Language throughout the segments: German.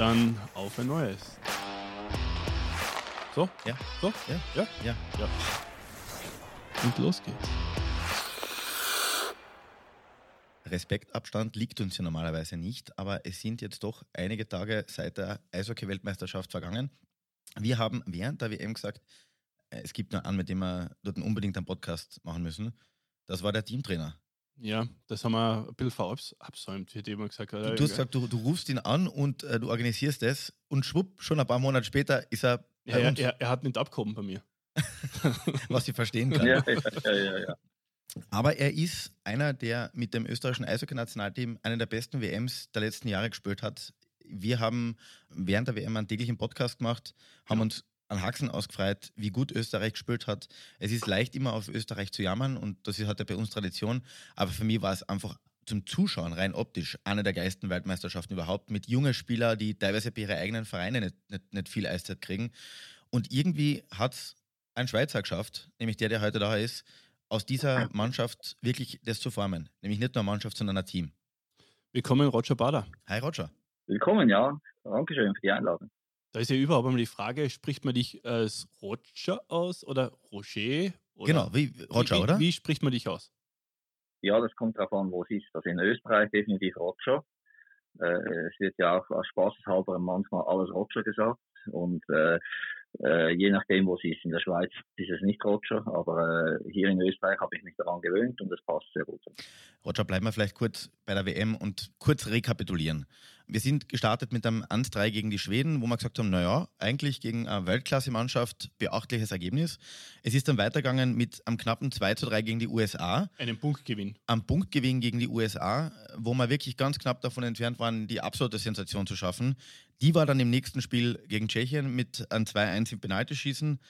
Dann auf ein neues. So? Ja. So? Ja. Ja? Ja. Ja. Und los geht's. Respektabstand liegt uns ja normalerweise nicht, aber es sind jetzt doch einige Tage seit der Eishockey-Weltmeisterschaft vergangen. Wir haben während der WM gesagt, äh, es gibt nur einen, mit dem wir dort unbedingt einen Podcast machen müssen. Das war der Teamtrainer. Ja, das haben wir ein bisschen verabsäumt, wie immer gesagt hat. Du, du hast gesagt, du, du rufst ihn an und äh, du organisierst es und schwupp, schon ein paar Monate später ist er ja, bei er, uns, er, er hat nicht abgehoben bei mir. was ich verstehen kann. Ja, ja, ja, ja. Aber er ist einer, der mit dem österreichischen Eishockey-Nationalteam eine der besten WMs der letzten Jahre gespielt hat. Wir haben während der WM einen täglichen Podcast gemacht, haben Ja. uns an Haxen ausgefreut, wie gut Österreich gespielt hat. Es ist leicht, immer auf Österreich zu jammern und das ist halt bei uns Tradition. Aber für mich war es einfach zum Zuschauen rein optisch eine der geilsten Weltmeisterschaften überhaupt mit jungen Spielern, die teilweise bei ihren eigenen Vereinen nicht, nicht, nicht viel Eiszeit kriegen. Und irgendwie hat es ein Schweizer geschafft, nämlich der, der heute da ist, aus dieser Mannschaft wirklich das zu formen. Nämlich nicht nur eine Mannschaft, sondern ein Team. Willkommen, Roger Bader. Hi Roger. Willkommen, ja. Dankeschön für die Einladung. Da ist ja überhaupt einmal die Frage, spricht man dich als Roger aus oder Roger? Oder Genau, wie Roger, wie, oder? Wie spricht man dich aus? Ja, das kommt darauf an, wo es ist. Also in Österreich definitiv Roger. Äh, es wird ja auch aus Spaßeshalber manchmal alles Roger gesagt. Und äh, äh, je nachdem, wo es ist. In der Schweiz ist es nicht Roger, aber äh, hier in Österreich habe ich mich daran gewöhnt und es passt sehr gut. Roger, bleiben wir vielleicht kurz bei der WM und kurz rekapitulieren. Wir sind gestartet mit einem 1-3 gegen die Schweden, wo wir gesagt haben, naja, eigentlich gegen eine Weltklasse-Mannschaft beachtliches Ergebnis. Es ist dann weitergegangen mit einem knappen 2-3 gegen die USA. Einen Punktgewinn. am Punktgewinn gegen die USA, wo wir wirklich ganz knapp davon entfernt waren, die absolute Sensation zu schaffen. Die war dann im nächsten Spiel gegen Tschechien mit einem 2-1 im Penaltyschießen.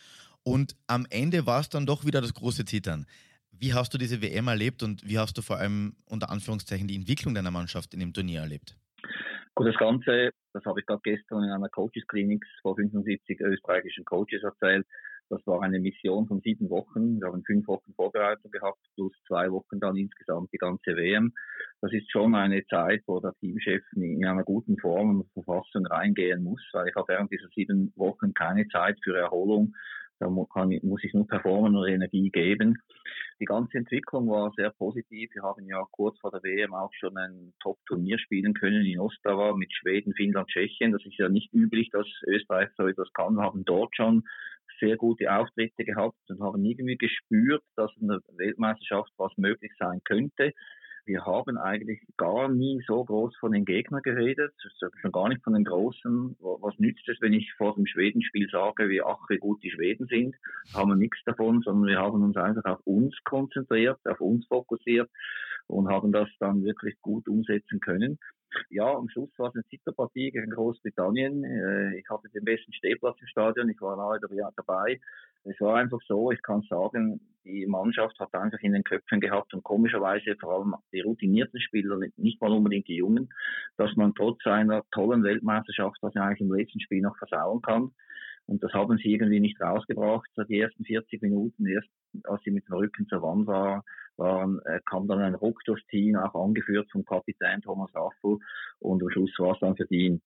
Und am Ende war es dann doch wieder das große Zittern. Wie hast du diese WM erlebt und wie hast du vor allem unter Anführungszeichen die Entwicklung deiner Mannschaft in dem Turnier erlebt? Gut, das Ganze, das habe ich gerade gestern in einer Coaches Clinics vor 75 österreichischen Coaches erzählt. Das war eine Mission von sieben Wochen. Wir haben fünf Wochen Vorbereitung gehabt, plus zwei Wochen dann insgesamt die ganze WM. Das ist schon eine Zeit, wo der Teamchef in einer guten Form und Verfassung reingehen muss, weil ich habe während dieser sieben Wochen keine Zeit für Erholung. Da ich- muss ich nur performen und Energie geben. Die ganze Entwicklung war sehr positiv. Wir haben ja kurz vor der WM auch schon ein Top-Turnier spielen können in Ostrava mit Schweden, Finnland, Tschechien. Das ist ja nicht üblich, dass Österreich so etwas kann. Wir haben dort schon sehr gute Auftritte gehabt und haben irgendwie gespürt, dass in der Weltmeisterschaft was möglich sein könnte. Wir haben eigentlich gar nie so groß von den Gegnern geredet, schon gar nicht von den Großen. Was nützt es, wenn ich vor dem Schwedenspiel sage, wie ach, wie gut die Schweden sind? Haben wir nichts davon, sondern wir haben uns einfach auf uns konzentriert, auf uns fokussiert und haben das dann wirklich gut umsetzen können. Ja, am Schluss war es eine Zitterpartie gegen Großbritannien. Äh, Ich hatte den besten Stehplatz im Stadion, ich war nahe dabei. Es war einfach so, ich kann sagen, die Mannschaft hat einfach in den Köpfen gehabt und komischerweise vor allem die routinierten Spieler, nicht mal unbedingt die Jungen, dass man trotz einer tollen Weltmeisterschaft das eigentlich im letzten Spiel noch versauen kann. Und das haben sie irgendwie nicht rausgebracht. Die ersten 40 Minuten, erst als sie mit dem Rücken zur Wand war, waren, äh, kam dann ein Ruck durchs Team, auch angeführt vom Kapitän Thomas Raffel. Und am Schluss war es dann verdient.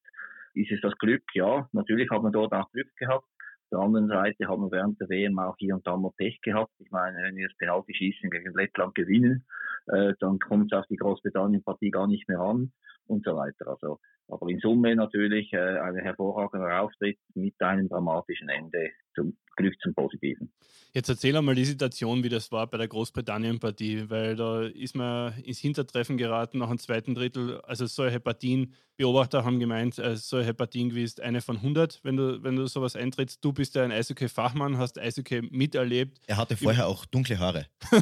Ist es das Glück? Ja, natürlich hat man dort auch Glück gehabt. Der anderen Seite haben wir während der WM auch hier und da mal Pech gehabt. Ich meine, wenn wir das Penalty-Schießen gegen Lettland gewinnen, äh, dann kommt es auf die Großbritannien-Partie gar nicht mehr an und so weiter. Also, aber in Summe natürlich äh, ein hervorragender Auftritt mit einem dramatischen Ende zum Glück zum Positiven. Jetzt erzähl einmal die Situation, wie das war bei der Großbritannien-Partie, weil da ist man ins Hintertreffen geraten nach dem zweiten Drittel. Also solche Partien, Beobachter haben gemeint, äh, solche Partien gewesen, eine von 100, wenn du, wenn du sowas eintrittst. Du bist ja ein Eishockey-Fachmann, hast Eishockey miterlebt. Er hatte vorher auch dunkle Haare. ja,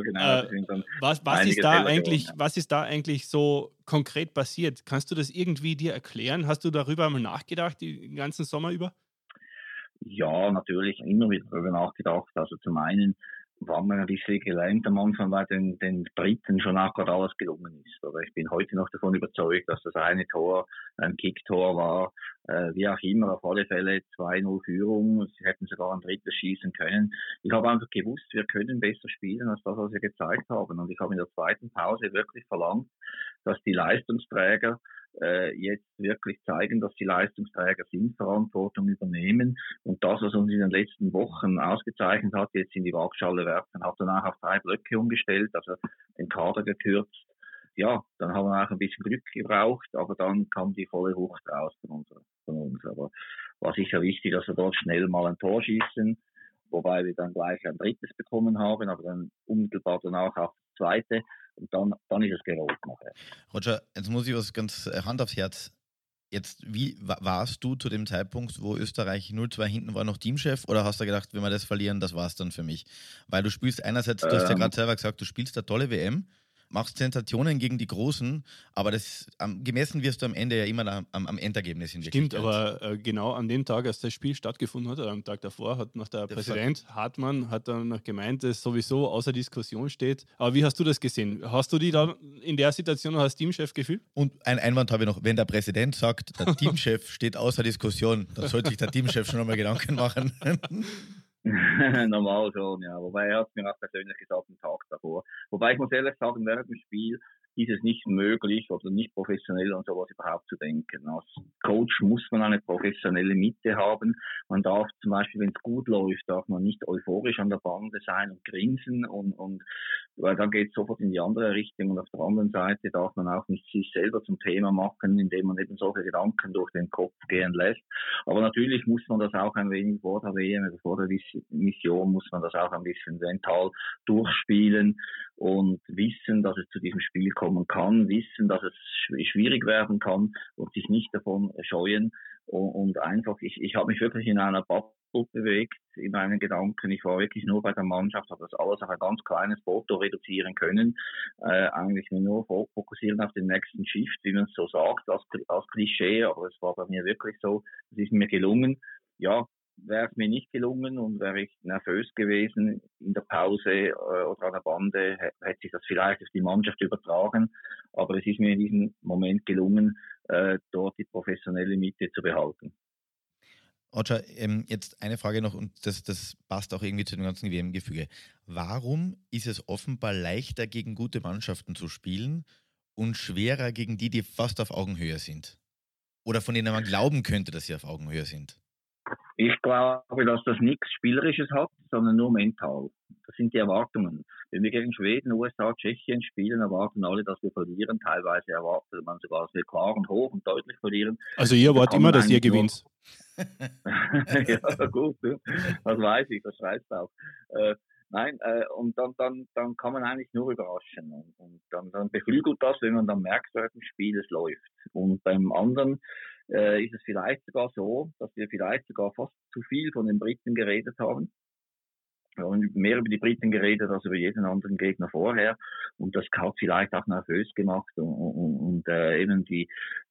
genau. Äh, Was, was, ist da eigentlich, was ist da eigentlich so konkret passiert? Kannst du das irgendwie dir erklären? Hast du darüber mal nachgedacht, den ganzen Sommer über? Ja, natürlich immer wieder darüber nachgedacht. Also zum einen war mir ein bisschen gelähmt am Anfang, weil den, den Briten schon auch gerade alles gelungen ist. Oder ich bin heute noch davon überzeugt, dass das eine Tor ein Kicktor war. Äh, wie auch immer, auf alle Fälle 2-0 Führung. Sie hätten sogar ein drittes schießen können. Ich habe einfach gewusst, wir können besser spielen als das, was wir gezeigt haben. Und ich habe in der zweiten Pause wirklich verlangt, dass die Leistungsträger äh, jetzt wirklich zeigen, dass die Leistungsträger sind, Verantwortung übernehmen. Und das, was uns in den letzten Wochen ausgezeichnet hat, jetzt in die Waagschale werfen, hat danach auf drei Blöcke umgestellt, also den Kader gekürzt. Ja, dann haben wir auch ein bisschen Glück gebraucht, aber dann kam die volle Wucht raus von uns. Von uns. Aber war sicher wichtig, dass wir dort schnell mal ein Tor schießen, wobei wir dann gleich ein drittes bekommen haben, aber dann unmittelbar danach auch zweite. Und dann, dann ist es gerollt nachher. Roger, jetzt muss ich was ganz äh, Hand aufs Herz. Jetzt, wie warst du zu dem Zeitpunkt, wo Österreich 0-2 hinten war, noch Teamchef oder hast du gedacht, wenn wir das verlieren, das war es dann für mich? Weil du spielst einerseits, du hast ja ähm. gerade selber gesagt, du spielst eine tolle WM, machst Sensationen gegen die Großen, aber das am, gemessen wirst du am Ende ja immer am, am Endergebnis in Stimmt, aber äh, genau an dem Tag, als das Spiel stattgefunden hat, oder am Tag davor, hat noch der, der Präsident Hartmann hat dann noch gemeint, dass sowieso außer Diskussion steht. Aber wie hast du das gesehen? Hast du die dann in der Situation noch als Teamchef gefühlt? Und ein Einwand habe ich noch, wenn der Präsident sagt, der Teamchef steht außer Diskussion, dann sollte sich der Teamchef schon einmal Gedanken machen. Normal schon, ja. Wobei er hat mir auch persönlich gesagt, einen Tag davor. Wobei ich muss ehrlich sagen, während dem Spiel ist es nicht möglich oder nicht professionell an sowas überhaupt zu denken. Als Coach muss man eine professionelle Mitte haben. Man darf zum Beispiel, wenn es gut läuft, darf man nicht euphorisch an der Bande sein und grinsen und, und weil dann geht es sofort in die andere Richtung und auf der anderen Seite darf man auch nicht sich selber zum Thema machen, indem man eben solche Gedanken durch den Kopf gehen lässt. Aber natürlich muss man das auch ein wenig vor der WM vor der Mission muss man das auch ein bisschen mental durchspielen und wissen, dass es zu diesem Spiel kommen kann, wissen, dass es schwierig werden kann und sich nicht davon scheuen und, einfach, ich, ich habe mich wirklich in einer Bubble bewegt in meinen Gedanken. Ich war wirklich nur bei der Mannschaft, habe das alles auf ein ganz kleines Foto reduzieren können. Äh, eigentlich nur fokussieren auf den nächsten Shift, wie man es so sagt, als, als Klischee, aber es war bei mir wirklich so. Es ist mir gelungen. Ja, wäre es mir nicht gelungen und wäre ich nervös gewesen in der Pause äh, oder an der Bande, hätte sich das vielleicht auf die Mannschaft übertragen. Aber es ist mir in diesem Moment gelungen, äh, dort die professionelle Mitte zu behalten. Roger, ähm, jetzt eine Frage noch und das, das passt auch irgendwie zu dem ganzen WM-Gefüge. Warum ist es offenbar leichter, gegen gute Mannschaften zu spielen und schwerer gegen die, die fast auf Augenhöhe sind? Oder von denen man glauben könnte, dass sie auf Augenhöhe sind? Ich glaube, dass das nichts Spielerisches hat, sondern nur mental. Das sind die Erwartungen. Wenn wir gegen Schweden, USA, Tschechien spielen, erwarten alle, dass wir verlieren. Teilweise erwartet man sogar, dass wir klar und hoch und deutlich verlieren. Also ihr erwartet immer, dass ihr gewinnt. ja, gut, das weiß ich, das schreibst du auch. Nein, äh, und dann, dann, dann kann man eigentlich nur überraschen. Und, und dann, dann beflügelt das, wenn man dann merkt, dass im Spiel es läuft. Und beim anderen äh, ist es vielleicht sogar so, dass wir vielleicht sogar fast zu viel von den Briten geredet haben. Wir haben mehr über die Briten geredet als über jeden anderen Gegner vorher. Und das hat vielleicht auch nervös gemacht und, und, und äh, eben die,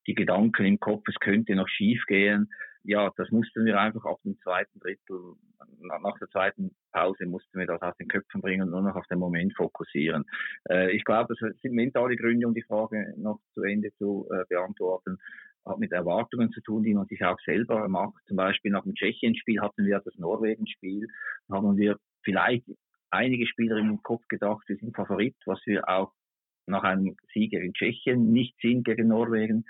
die Gedanken im Kopf, es könnte noch schief gehen. Ja, das mussten wir einfach auf dem zweiten Drittel, nach der zweiten Pause mussten wir das aus den Köpfen bringen und nur noch auf den Moment fokussieren. Äh, ich glaube, das sind mentale Gründe, um die Frage noch zu Ende zu äh, beantworten hat mit Erwartungen zu tun, die man sich auch selber macht. Zum Beispiel nach dem Tschechien-Spiel hatten wir das Norwegen-Spiel, haben wir vielleicht einige Spieler im Kopf gedacht, wir sind Favorit, was wir auch nach einem Sieg gegen Tschechien nicht sind gegen Norwegen.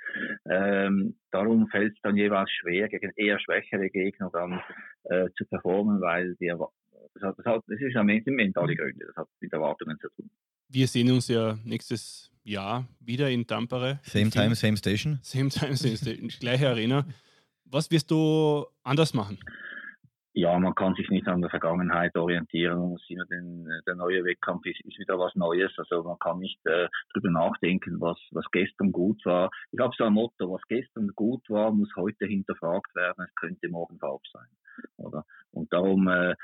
Ähm, darum fällt es dann jeweils schwer, gegen eher schwächere Gegner dann äh, zu performen, weil wir das, hat, das, hat, das ist am Ende mentale Gründe, das hat mit Erwartungen zu tun. Wir sehen uns ja nächstes Jahr wieder in Tampere. Same time, same station. Same time, same station. Gleiche Arena. Was wirst du anders machen? Ja, man kann sich nicht an der Vergangenheit orientieren. Man muss immer den, der neue Wettkampf ist, ist wieder was Neues. Also man kann nicht äh, drüber nachdenken, was, was gestern gut war. Ich habe so ein Motto, was gestern gut war, muss heute hinterfragt werden. Es könnte morgen falsch sein. Oder? Und darum, äh,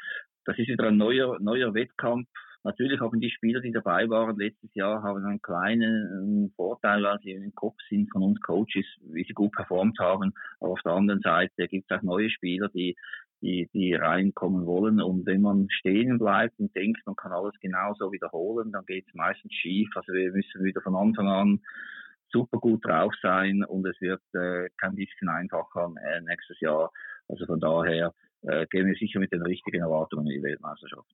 das ist wieder ein neuer, neuer Wettkampf. Natürlich haben die Spieler, die dabei waren letztes Jahr, haben einen kleinen Vorteil, weil sie im Kopf sind von uns Coaches, wie sie gut performt haben. Aber auf der anderen Seite gibt es auch neue Spieler, die, die, die reinkommen wollen. Und wenn man stehen bleibt und denkt, man kann alles genauso wiederholen, dann geht es meistens schief. Also wir müssen wieder von Anfang an super gut drauf sein und es wird äh, kein bisschen einfacher äh, nächstes Jahr. Also von daher äh, gehen wir sicher mit den richtigen Erwartungen in die Weltmeisterschaft.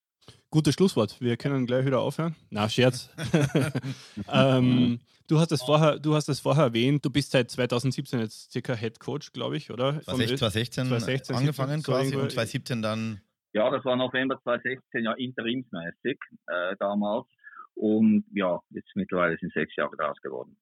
Gutes Schlusswort. Wir können gleich wieder aufhören. Na, Scherz. ähm, du, hast das vorher, du hast das vorher erwähnt. Du bist seit 2017 jetzt circa Head Coach, glaube ich, oder? 2016, 2016 angefangen 17, quasi und 2017 dann. Ja, das war November 2016, ja, interimsmäßig äh, damals. Und ja, jetzt mittlerweile sind sechs Jahre daraus geworden.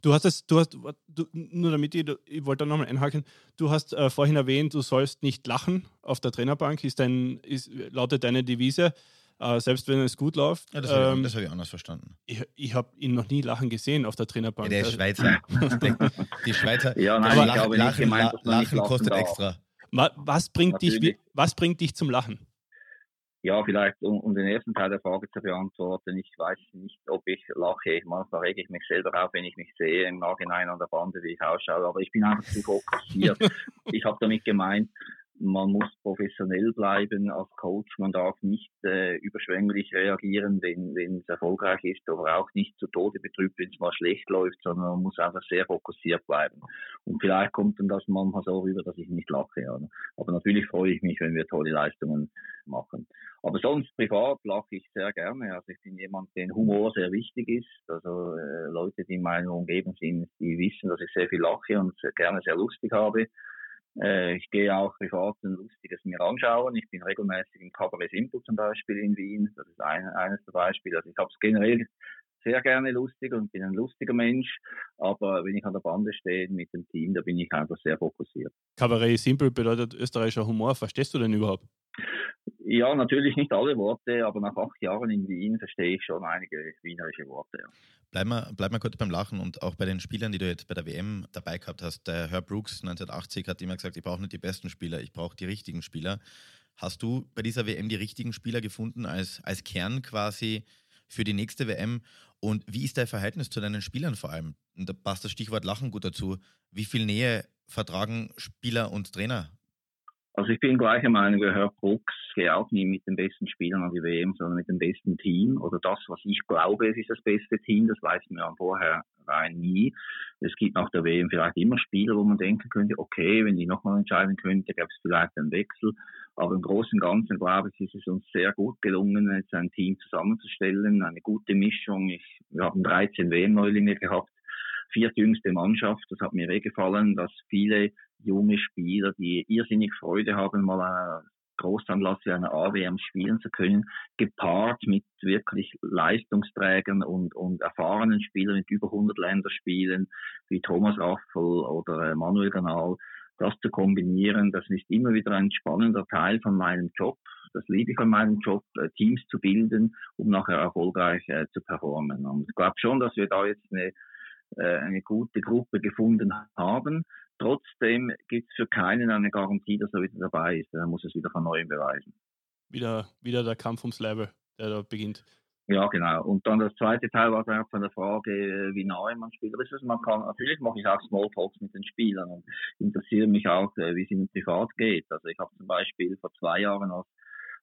Du hast es, du hast, du, nur damit ich, ich wollte da nochmal einhaken, du hast äh, vorhin erwähnt, du sollst nicht lachen auf der Trainerbank, ist dein, ist, lautet deine Devise, äh, selbst wenn es gut läuft. Ja, das habe ähm, ich, hab ich, anders verstanden. Ich, ich habe ihn noch nie lachen gesehen auf der Trainerbank. Ja, der ist Schweizer. die Schweizer. Ja, nein, aber lachen, lachen, gemeint, lachen kostet extra. Was bringt, dich, was bringt dich zum Lachen? Ja, vielleicht um, um, den ersten Teil der Frage zu beantworten. Ich weiß nicht, ob ich lache. Manchmal rege ich mich selber auf, wenn ich mich sehe im Nachhinein an der Bande, wie ich ausschaue. Aber ich bin einfach zu fokussiert. ich habe damit gemeint, man muss professionell bleiben als Coach. Man darf nicht äh, überschwänglich reagieren, wenn, es erfolgreich ist, aber auch nicht zu Tode betrübt, wenn es mal schlecht läuft, sondern man muss einfach sehr fokussiert bleiben. Und vielleicht kommt dann das manchmal so rüber, dass ich nicht lache. Ja. Aber natürlich freue ich mich, wenn wir tolle Leistungen machen. Aber sonst privat lache ich sehr gerne. Also ich bin jemand, den Humor sehr wichtig ist. Also äh, Leute, die in meiner Umgebung sind, die wissen, dass ich sehr viel lache und sehr, gerne sehr lustig habe. Äh, ich gehe auch privat ein lustiges mir anschauen. Ich bin regelmäßig im Cabaret Simple zum Beispiel in Wien. Das ist ein, eines der Beispiele. Also ich habe es generell sehr gerne lustig und bin ein lustiger Mensch. Aber wenn ich an der Bande stehe mit dem Team, da bin ich einfach sehr fokussiert. Cabaret Simple bedeutet österreichischer Humor. Verstehst du denn überhaupt? Ja, natürlich nicht alle Worte, aber nach acht Jahren in Wien verstehe ich schon einige wienerische Worte. Ja. Bleib mal, bleib mal kurz beim Lachen und auch bei den Spielern, die du jetzt bei der WM dabei gehabt hast. Der Herr Brooks 1980 hat immer gesagt, ich brauche nicht die besten Spieler, ich brauche die richtigen Spieler. Hast du bei dieser WM die richtigen Spieler gefunden als, als Kern quasi für die nächste WM? Und wie ist dein Verhältnis zu deinen Spielern vor allem? Und da passt das Stichwort Lachen gut dazu. Wie viel Nähe vertragen Spieler und Trainer also ich bin gleicher Meinung Herr Brooks, gehe auch nie mit den besten Spielern an die WM, sondern mit dem besten Team oder das, was ich glaube, es ist das beste Team, das weiß man vorher rein nie. Es gibt nach der WM vielleicht immer Spieler, wo man denken könnte, okay, wenn die nochmal entscheiden könnte, gäbe es vielleicht einen Wechsel. Aber im Großen und Ganzen, glaube ich, ist es uns sehr gut gelungen, jetzt ein Team zusammenzustellen, eine gute Mischung. Ich, wir haben 13 WM-Neulinge gehabt viertjüngste Mannschaft. Das hat mir eh gefallen, dass viele junge Spieler, die irrsinnig Freude haben, mal einen Großanlass wie eine AWM spielen zu können, gepaart mit wirklich Leistungsträgern und, und erfahrenen Spielern mit über 100 Länderspielen, wie Thomas Raffel oder äh, Manuel Ganal, das zu kombinieren, das ist immer wieder ein spannender Teil von meinem Job. Das liebe ich an meinem Job, äh, Teams zu bilden, um nachher erfolgreich äh, zu performen. Und ich glaube schon, dass wir da jetzt eine eine gute Gruppe gefunden haben. Trotzdem gibt es für keinen eine Garantie, dass er wieder dabei ist. Er muss es wieder von neuem beweisen. Wieder, wieder der Kampf ums Level, der da beginnt. Ja, genau. Und dann das zweite Teil war dann auch von der Frage, wie nahe man Spieler ist. Also man kann, natürlich mache ich auch Smalltalks mit den Spielern und interessiere mich auch, äh, wie es ihnen privat geht. Also ich habe zum Beispiel vor zwei Jahren als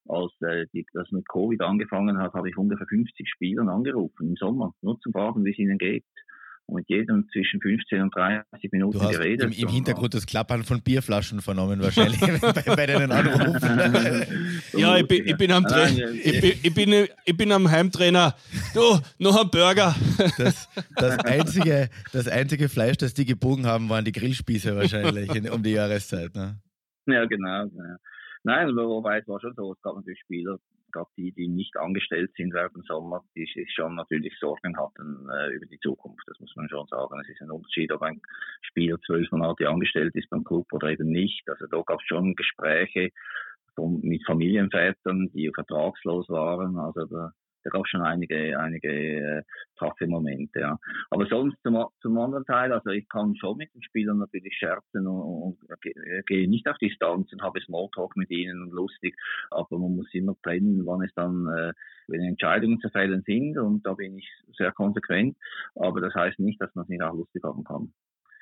als äh, die, das mit Covid angefangen hat, habe ich ungefähr 50 Spielern angerufen im Sommer, nur zum Fragen, wie es ihnen geht mit jedem zwischen 15 und 30 Minuten du hast geredet. Im, im Hintergrund das Klappern von Bierflaschen vernommen wahrscheinlich bei, bei deinen Anrufen. ja, ich bin, ich bin am Tra ich bin, ich, bin, ich bin am Heimtrainer. Du, noch ein Burger. Das, das, einzige, das einzige Fleisch, das die gebogen haben, waren die Grillspieße wahrscheinlich in, um die Jahreszeit. Ne? Ja, genau. Ja. Nein, wobei es war schon so, es gab natürlich Spieler, gerade die, die nicht angestellt sind während dem Sommer, die sich schon natürlich Sorgen hatten äh, über die Zukunft. Das muss man schon sagen. Es ist ein Unterschied, ob ein Spieler zwölf Monate angestellt ist beim Club oder eben nicht. Also da gab es schon Gespräche mit Familienvätern, die vertragslos waren. Also da da gab es schon einige, einige äh, taffe Momente, ja. Aber sonst zum, zum anderen Teil, also ich kann schon mit den Spielern natürlich scherzen und, und äh, gehe nicht auf Distanz und habe Smalltalk mit ihnen und lustig, aber man muss immer trennen, wann es dann, äh, wenn Entscheidungen zu fällen sind und da bin ich sehr konsequent, aber das heißt nicht, dass man es nicht auch lustig haben kann.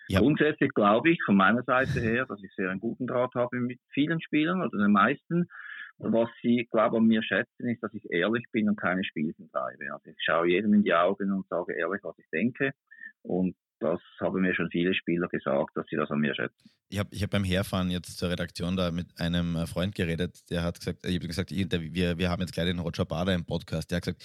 Ja. Grundsätzlich glaube ich von meiner Seite her, dass ich sehr einen guten Draht habe mit vielen Spielern oder den meisten. Was sie, glaube ich, an mir schätzen, ist, dass ich ehrlich bin und keine Spielchen treibe. Also ich schaue jedem in die Augen und sage ehrlich, was ich denke. Und das haben mir schon viele Spieler gesagt, dass sie das an mir schätzen. Ich habe ich hab beim Herfahren jetzt zur Redaktion da mit einem äh, Freund geredet, der hat gesagt, ich habe gesagt, wir, wir haben jetzt gleich den Roger Bader im Podcast, der hat gesagt,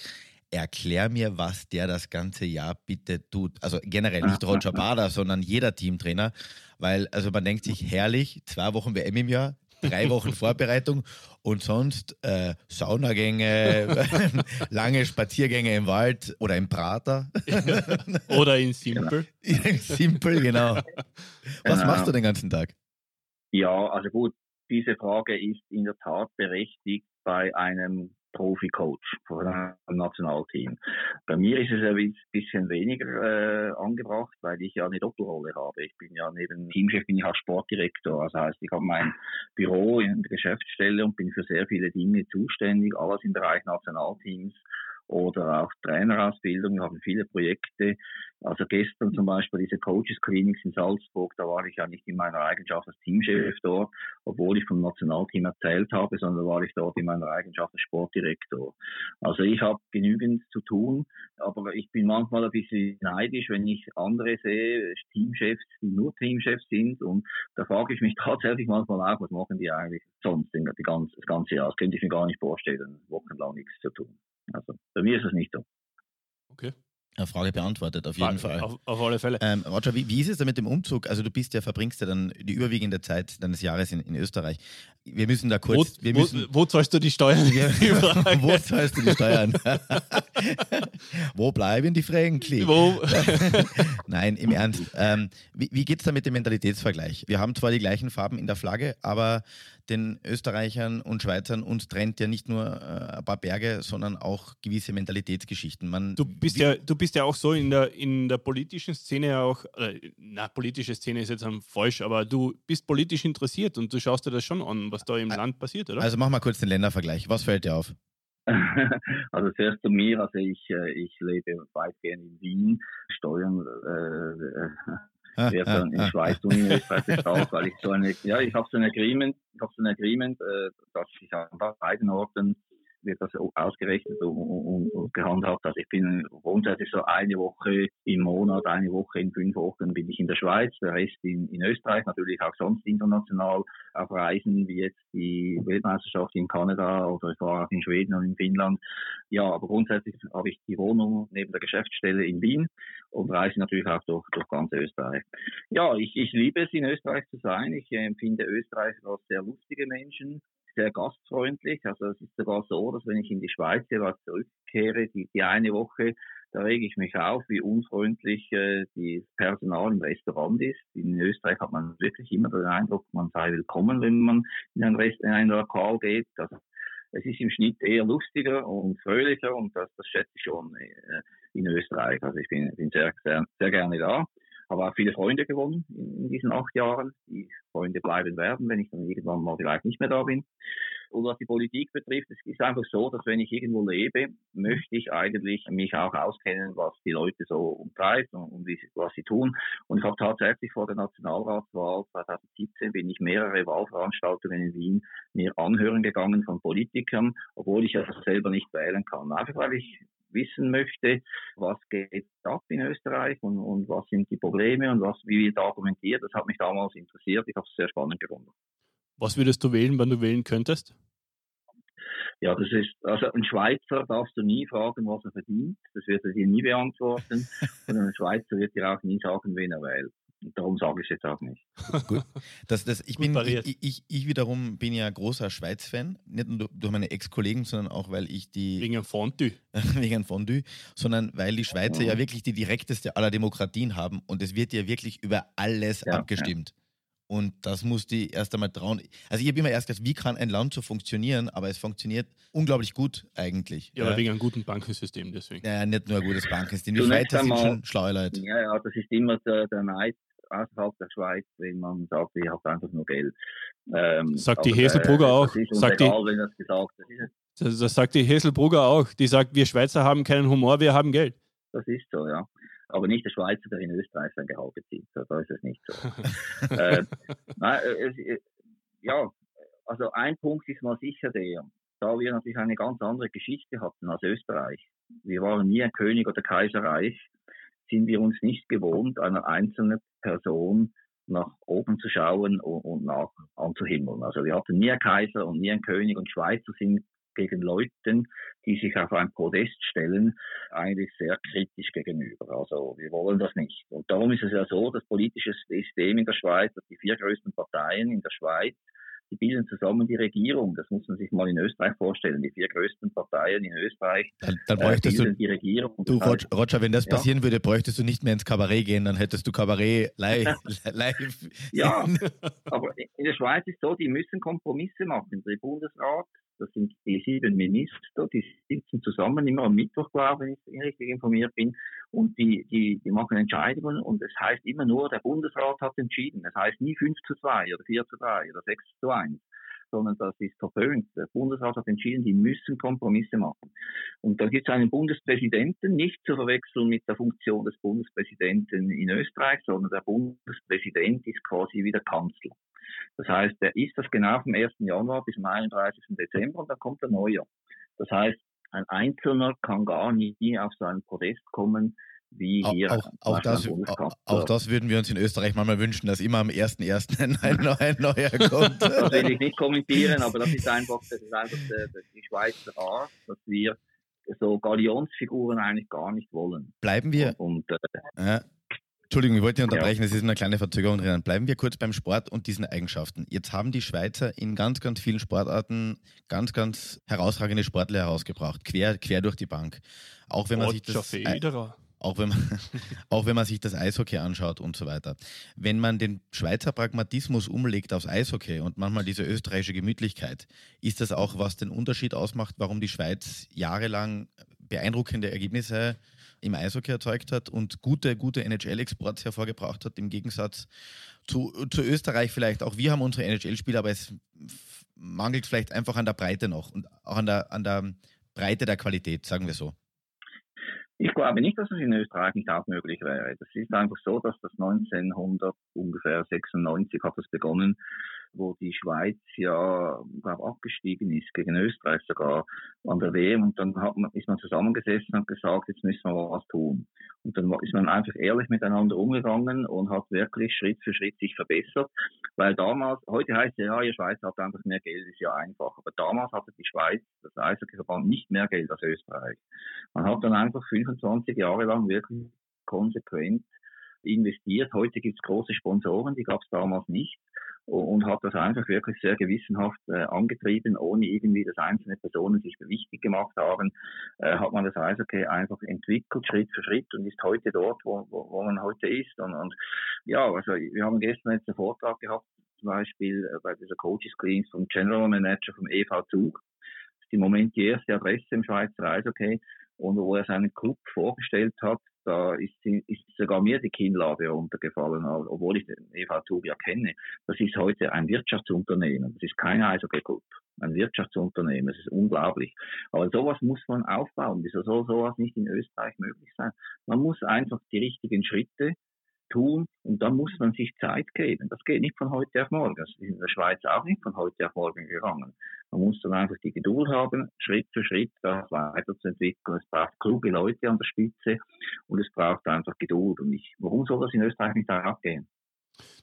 erklär mir, was der das ganze Jahr bitte tut. Also generell nicht Roger Bader, sondern jeder Teamtrainer, weil also man denkt sich herrlich, zwei Wochen WM im Jahr, drei Wochen Vorbereitung und sonst äh, Saunagänge, lange Spaziergänge im Wald oder im Prater. oder in Simple. In Simple, genau. Was genau. machst du den ganzen Tag? Ja, also gut, diese Frage ist in der Tat berechtigt bei einem Profi-Coach von einem Nationalteam. Bei mir ist es ein bisschen weniger äh, angebracht, weil ich ja eine Doppelrolle habe. Ich bin ja neben Teamchef bin ich auch Sportdirektor. Das heißt, ich habe mein Büro in der Geschäftsstelle und bin für sehr viele Dinge zuständig, alles im Bereich Nationalteams oder auch Trainerausbildung. Wir haben viele Projekte. Also gestern zum Beispiel diese Coaches Clinics in Salzburg, da war ich ja nicht in meiner Eigenschaft als Teamchef dort, obwohl ich vom Nationalteam erzählt habe, sondern war ich dort in meiner Eigenschaft als Sportdirektor. Also ich habe genügend zu tun, aber ich bin manchmal ein bisschen neidisch, wenn ich andere sehe, Teamchefs, die nur Teamchefs sind und da frage ich mich tatsächlich manchmal auch, was machen die eigentlich sonst die ganze, das ganze Jahr? Das könnte ich mir gar nicht vorstellen, wochenlang nichts zu tun. Also bei mir ist es nicht so. Okay. Eine Frage beantwortet, auf jeden Frage, Fall. Auf, auf, alle Fälle. Ähm, Roger, wie, wie, ist es denn mit dem Umzug? Also du bist ja, verbringst ja dann die überwiegende Zeit deines Jahres in, in Österreich. Wir müssen da kurz. Wo, wir müssen, wo, wo zahlst du die Steuern? wo zahlst du die Steuern? wo bleiben die Franken? Wo? Nein, im Ernst. Ähm, wie wie geht es da mit dem Mentalitätsvergleich? Wir haben zwar die gleichen Farben in der Flagge, aber den Österreichern und Schweizern uns trennt ja nicht nur äh, ein paar Berge, sondern auch gewisse Mentalitätsgeschichten. Man, du, bist ja, du bist ja auch so in der, in der politischen Szene auch, äh, na, politische Szene ist jetzt falsch, aber du bist politisch interessiert und du schaust dir das schon an, was da im äh, Land passiert, oder? Also mach mal kurz den Ländervergleich. Was fällt dir auf? Also zuerst zu mir, also ich, äh, ich lebe weitgehend in Wien, Steuern äh, äh wird dann in Schweiz und in Österreich bezahlt, weil ich so eine, ja, ich habe so ein Agreement, ich habe so ein Agreement, äh, dass ich an beiden Orten wird das ausgerechnet und, und, und gehandhabt. Also ich bin grundsätzlich so eine Woche im Monat, eine Woche in fünf Wochen bin ich in der Schweiz, der Rest in, in Österreich, natürlich auch sonst international auf Reisen, wie jetzt die Weltmeisterschaft in Kanada oder ich war auch in Schweden und in Finnland. Ja, aber grundsätzlich habe ich die Wohnung neben der Geschäftsstelle in Wien und reise natürlich auch durch, durch ganz Österreich. Ja, ich, ich liebe es, in Österreich zu sein. Ich empfinde Österreich als sehr lustige Menschen sehr gastfreundlich. Also es ist sogar so, dass wenn ich in die Schweiz jeweils zurückkehre, die, die eine Woche, da rege ich mich auf, wie unfreundlich äh, das Personal im Restaurant ist. In Österreich hat man wirklich immer den Eindruck, man sei willkommen, wenn man in ein, Rest in ein Lokal geht. Also es ist im Schnitt eher lustiger und fröhlicher und das, das schätze ich schon äh, in Österreich. Also ich bin, bin sehr, sehr, sehr gerne da habe auch viele Freunde gewonnen in, in, diesen acht Jahren. Die Freunde bleiben werden, wenn ich dann irgendwann mal vielleicht nicht mehr da bin. Und was die Politik betrifft, es ist einfach so, dass wenn ich irgendwo lebe, möchte ich eigentlich mich auch auskennen, was die Leute so umtreibt und, und wie was sie tun. Und ich habe tatsächlich vor der Nationalratswahl 2017 bin ich mehrere Wahlveranstaltungen in Wien mir anhören gegangen von Politikern, obwohl ich ja selber nicht wählen kann. Einfach weil ich wissen möchte, was geht ab in Österreich und, und was sind die Probleme und was, wie wird argumentiert. Das hat mich damals interessiert. Ich habe es sehr spannend gefunden. Was würdest du wählen, wenn du wählen könntest? Ja, das ist, also ein Schweizer darfst du nie fragen, was er verdient. Das wird er dir nie beantworten. Und ein Schweizer wird dir auch nie sagen, wen er wählt. Darum sage ich es jetzt auch nicht. Gut. Das, das, ich, bin, ich, ich, ich, wiederum bin ja großer Schweiz-Fan. Nicht nur durch meine Ex-Kollegen, sondern auch, weil ich die. Wegen Fondue. wegen Fondue, sondern weil die Schweizer ja wirklich die direkteste aller Demokratien haben und es wird ja wirklich über alles ja, abgestimmt. Ja. Und das muss die erst einmal trauen. Also ich habe immer erst gesagt, wie kann ein Land so funktionieren, aber es funktioniert unglaublich gut eigentlich. Ja, aber wegen einem guten Bankensystem deswegen. Ja, nicht nur ein gutes Bankensystem. Die Schweizer sind schon schlaue Leute. Ja, ja, das ist immer der, der Neid außerhalb der Schweiz, wenn man sagt, ich habe einfach nur Geld. Ähm, sagt die Heselbrugger äh, auch. sagt egal, die, das gesagt das, das, das sagt die Heselbrugger auch. Die sagt, wir Schweizer haben keinen Humor, wir haben Geld. Das ist so, ja. Aber nicht der Schweizer, der in Österreich sein Gehalt bezieht. Da ist es nicht so. äh, nein, äh, ja, also ein Punkt ist mal sicher der, da wir natürlich eine ganz andere Geschichte hatten als Österreich. Wir waren nie ein König oder Kaiserreich, sind wir uns nicht gewohnt, einer einzelnen Person nach oben zu schauen und, und nach anzuhimmeln. Also wir hatten nie einen Kaiser und nie einen König und Schweizer sind gegen Leuten, die sich auf ein Podest stellen, eigentlich sehr kritisch gegenüber. Also wir wollen das nicht. Und darum ist es ja so, das politische System in der Schweiz, dass die vier größten Parteien in der Schweiz die bilden zusammen die Regierung. Das muss man sich mal in Österreich vorstellen. Die vier größten Parteien in Österreich dann, dann äh, bräuchtest bilden du, die Regierung. Du, heißt, Roger, wenn das passieren ja. würde, bräuchtest du nicht mehr ins Kabarett gehen, dann hättest du Kabarett live. live. ja, aber in der Schweiz ist so, die müssen Kompromisse machen. Der Bundesrat das sind die sieben Minister, die sitzen zusammen immer am Mittwoch, glaube ich, wenn ich richtig informiert bin, und die, die, die machen Entscheidungen und es heißt immer nur, der Bundesrat hat entschieden. Es heißt nie 5 zu 2 oder 4 zu 3 oder 6 zu 1 sondern das ist verpönt. Der Bundesrat hat entschieden, die müssen Kompromisse machen. Und da gibt es einen Bundespräsidenten, nicht zu verwechseln mit der Funktion des Bundespräsidenten in Österreich, sondern der Bundespräsident ist quasi wie der Kanzler. Das heißt, er ist das genau vom 1. Januar bis zum 31. Dezember und dann kommt der Neujahr. Das heißt, ein Einzelner kann gar nie auf so ein Podest kommen, wie hier. Auch, auch, das, auch, das, würden wir uns in Österreich manchmal wünschen, dass immer am 1.1. ein, ein neuer kommt. das will ich nicht kommentieren, aber das ist einfach, das ist einfach die Schweizer Art, dass wir so Galionsfiguren eigentlich gar nicht wollen. Bleiben wir. Und, äh, ja. Entschuldigung, ich wollte nicht unterbrechen, es ist eine kleine Verzögerung drin. Bleiben wir kurz beim Sport und diesen Eigenschaften. Jetzt haben die Schweizer in ganz, ganz vielen Sportarten ganz, ganz herausragende Sportler herausgebracht, quer, quer durch die Bank. Auch wenn man sich das... Federer. Auch wenn, man, auch wenn man sich das Eishockey anschaut und so weiter. Wenn man den Schweizer Pragmatismus umlegt aufs Eishockey und manchmal diese österreichische Gemütlichkeit, ist das auch, was den Unterschied ausmacht, warum die Schweiz jahrelang beeindruckende Ergebnisse im Eishockey erzeugt hat und gute, gute NHL-Exports hervorgebracht hat, im Gegensatz zu, zu Österreich vielleicht. Auch wir haben unsere NHL-Spieler, aber es mangelt vielleicht einfach an der Breite noch und auch an der, an der Breite der Qualität, sagen wir so. Ich glaube nicht, dass es in Österreich nicht auch möglich wäre. Das ist einfach so, dass das 1900 ungefähr 96 hat es begonnen, wo die Schweiz ja, glaube abgestiegen ist, gegen Österreich sogar an der WM. Und dann hat man, ist man zusammengesessen und gesagt, jetzt müssen wir was tun. Und dann ist man einfach ehrlich miteinander umgegangen und hat wirklich Schritt für Schritt sich verbessert. Weil damals, heute heißt es ja, ihr Schweiz hat einfach mehr Geld, ist ja einfach. Aber damals hatte die Schweiz, das Eishockeyverband, nicht mehr Geld als Österreich. Man hat dann einfach 25 Jahre lang wirklich konsequent investiert. Heute gibt es große Sponsoren, die gab es damals nicht und hat das einfach wirklich sehr gewissenhaft äh, angetrieben, ohne irgendwie, dass einzelne Personen sich wichtig gemacht haben, äh, hat man das Eishockey einfach entwickelt, Schritt für Schritt und ist heute dort, wo, wo, wo man heute ist. Und, und ja, also wir haben gestern jetzt einen Vortrag gehabt, zum Beispiel äh, bei dieser Coaches Cleans vom General Manager vom EV Zug. Das ist im Moment die erste Adresse im Schweizer Eishockey und wo er seinen Club vorgestellt hat, da ist, ist sogar mir die Kinnlade runtergefallen, obwohl ich den EV ja kenne. Das ist heute ein Wirtschaftsunternehmen. Das ist kein Eishockey-Club. Ein Wirtschaftsunternehmen. Das ist unglaublich. Aber sowas muss man aufbauen. Wieso soll sowas nicht in Österreich möglich sein? Man muss einfach die richtigen Schritte tun und dann muss man sich Zeit geben. Das geht nicht von heute auf morgen. Das ist in der Schweiz auch nicht von heute auf morgen gegangen. Man muss dann einfach die Geduld haben, Schritt für Schritt das weiterzuentwickeln. Es braucht kluge Leute an der Spitze und es braucht einfach Geduld. Und ich, warum soll das in Österreich nicht auch gehen?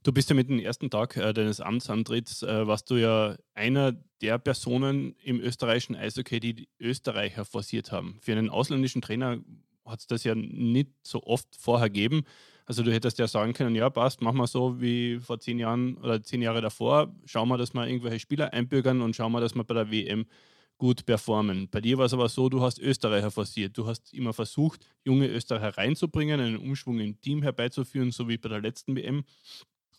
Du bist ja mit dem ersten Tag äh, deines Amtsantritts, äh, warst du ja einer der Personen im österreichischen Eishockey, die die Österreicher forciert haben. Für einen ausländischen Trainer hat es das ja nicht so oft vorher gegeben. Also du hättest ja sagen können, ja passt, machen wir so wie vor zehn Jahren oder zehn Jahre davor, schauen wir, dass wir irgendwelche Spieler einbürgern und schauen wir, dass wir bei der WM gut performen. Bei dir war es aber so, du hast Österreicher forciert. Du hast immer versucht, junge Österreicher reinzubringen, einen Umschwung im Team herbeizuführen, so wie bei der letzten WM.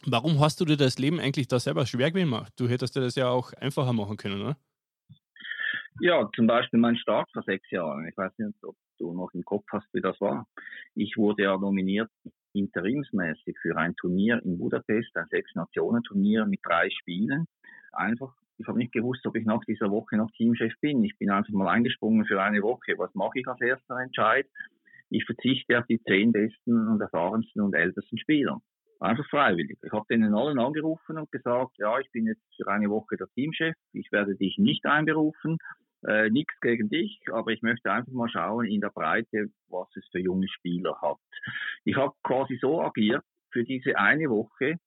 Warum hast du dir das Leben eigentlich da selber schwer gemacht? Du hättest dir das ja auch einfacher machen können, oder? Ja, zum Beispiel mein Start vor sechs Jahren. Ich weiß nicht, ob du noch im Kopf hast, wie das war. Ich wurde ja nominiert interimsmäßig für ein Turnier in Budapest, ein Sechs-Nationen-Turnier mit drei Spielen. Einfach, ich habe nicht gewusst, ob ich nach dieser Woche noch Teamchef bin. Ich bin einfach mal eingesprungen für eine Woche. Was mache ich als erster Entscheid? Ich verzichte auf die zehn besten und erfahrensten und ältesten Spieler. Einfach freiwillig. Ich habe denen allen angerufen und gesagt, ja, ich bin jetzt für eine Woche der Teamchef, ich werde dich nicht einberufen Äh, Nichts gegen dich, aber ich möchte einfach mal schauen in der Breite, was es für junge Spieler hat. Ich habe quasi so agiert für diese eine Woche,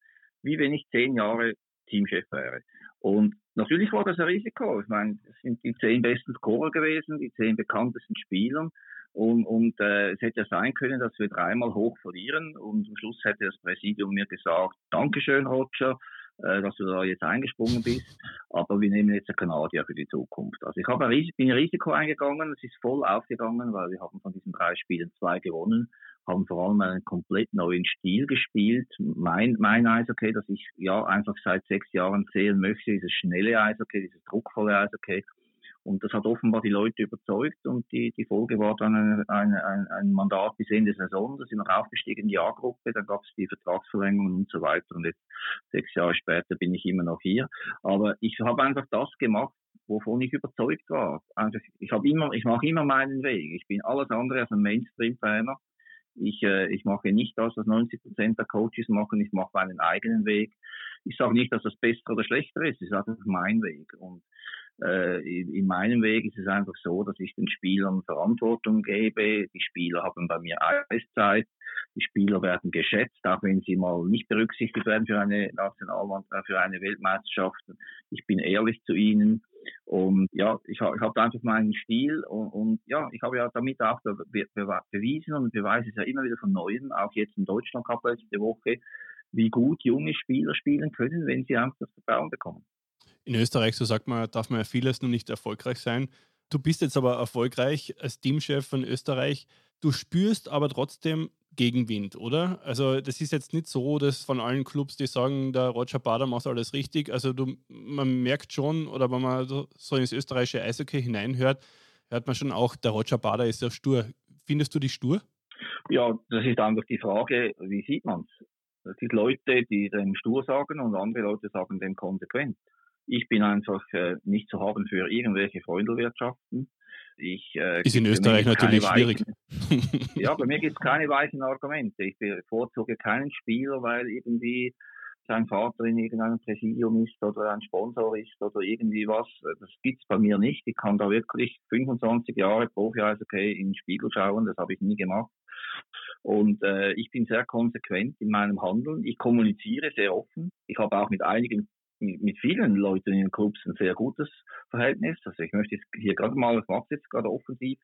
wie wenn ich zehn Jahre Teamchef wäre. Und natürlich war das ein Risiko. Ich meine, es sind die zehn besten Scorer gewesen, die zehn bekanntesten Spieler. Und, und äh, es hätte ja sein können, dass wir dreimal hoch verlieren und am Schluss hätte das Präsidium mir gesagt, Dankeschön, Roger, dass du da jetzt eingesprungen bist, aber wir nehmen jetzt einen Kanadier für die Zukunft. Also ich habe ein, bin ein Risiko eingegangen, es ist voll aufgegangen, weil wir haben von diesen drei Spielen zwei gewonnen, haben vor allem einen komplett neuen Stil gespielt. Mein, mein Eishockey, das ich ja einfach seit sechs Jahren sehen möchte, dieses schnelle Eishockey, dieses druckvolle Eishockey, und das hat offenbar die Leute überzeugt und die, die Folge war dann ein, ein, ein, ein Mandat bis Ende Saison. Da sind noch aufgestiegen in die A-Gruppe, dann gab es die Vertragsverlängerung und so weiter. Und jetzt sechs Jahre später bin ich immer noch hier. Aber ich habe einfach das gemacht, wovon ich überzeugt war. Also ich habe immer, ich mache immer meinen Weg. Ich bin alles andere als ein Mainstream-Trainer. Ich, äh, ich mache nicht das, was 90 Prozent der Coaches machen. Ich mache meinen eigenen Weg. Ich sage nicht, dass das besser oder schlechter ist. Es ist einfach mein Weg. Und in meinem Weg ist es einfach so, dass ich den Spielern Verantwortung gebe. Die Spieler haben bei mir Eiszeit. Die Spieler werden geschätzt, auch wenn sie mal nicht berücksichtigt werden für eine Nationalmannschaft, für eine Weltmeisterschaft. Ich bin ehrlich zu ihnen. Und ja, ich, habe einfach meinen Stil und, und, ja, ich habe ja damit auch be be bewiesen und beweise es ja immer wieder von Neuem, auch jetzt im Deutschland Cup letzte Woche, wie gut junge Spieler spielen können, wenn sie einfach das Vertrauen bekommen in Österreich, so sagt man, darf man ja vieles nur nicht erfolgreich sein. Du bist jetzt aber erfolgreich als Teamchef von Österreich. Du spürst aber trotzdem Gegenwind, oder? Also das ist jetzt nicht so, dass von allen Clubs, die sagen, der Roger Bader macht alles richtig. Also du, man merkt schon, oder wenn man so ins österreichische Eishockey hineinhört, hört man schon auch, der Roger Bader ist ja stur. Findest du die stur? Ja, das ist einfach die Frage, wie sieht man es? Es gibt Leute, die dem stur sagen und andere Leute sagen dem konsequent. Ich bin einfach äh, nicht zu haben für irgendwelche Freundelwirtschaften. Ich, äh, ist in Österreich natürlich schwierig. Weichen, ja, bei mir gibt es keine weichen Argumente. Ich bevorzuge keinen Spieler, weil irgendwie sein Vater in irgendeinem Präsidium ist oder ein Sponsor ist oder irgendwie was. Das gibt es bei mir nicht. Ich kann da wirklich 25 Jahre profi okay, in den Spiegel schauen. Das habe ich nie gemacht. Und äh, ich bin sehr konsequent in meinem Handeln. Ich kommuniziere sehr offen. Ich habe auch mit einigen mit vielen Leuten in den Clubs ein sehr gutes Verhältnis. Also ich möchte jetzt hier gerade mal, ich mache jetzt gerade offensiv,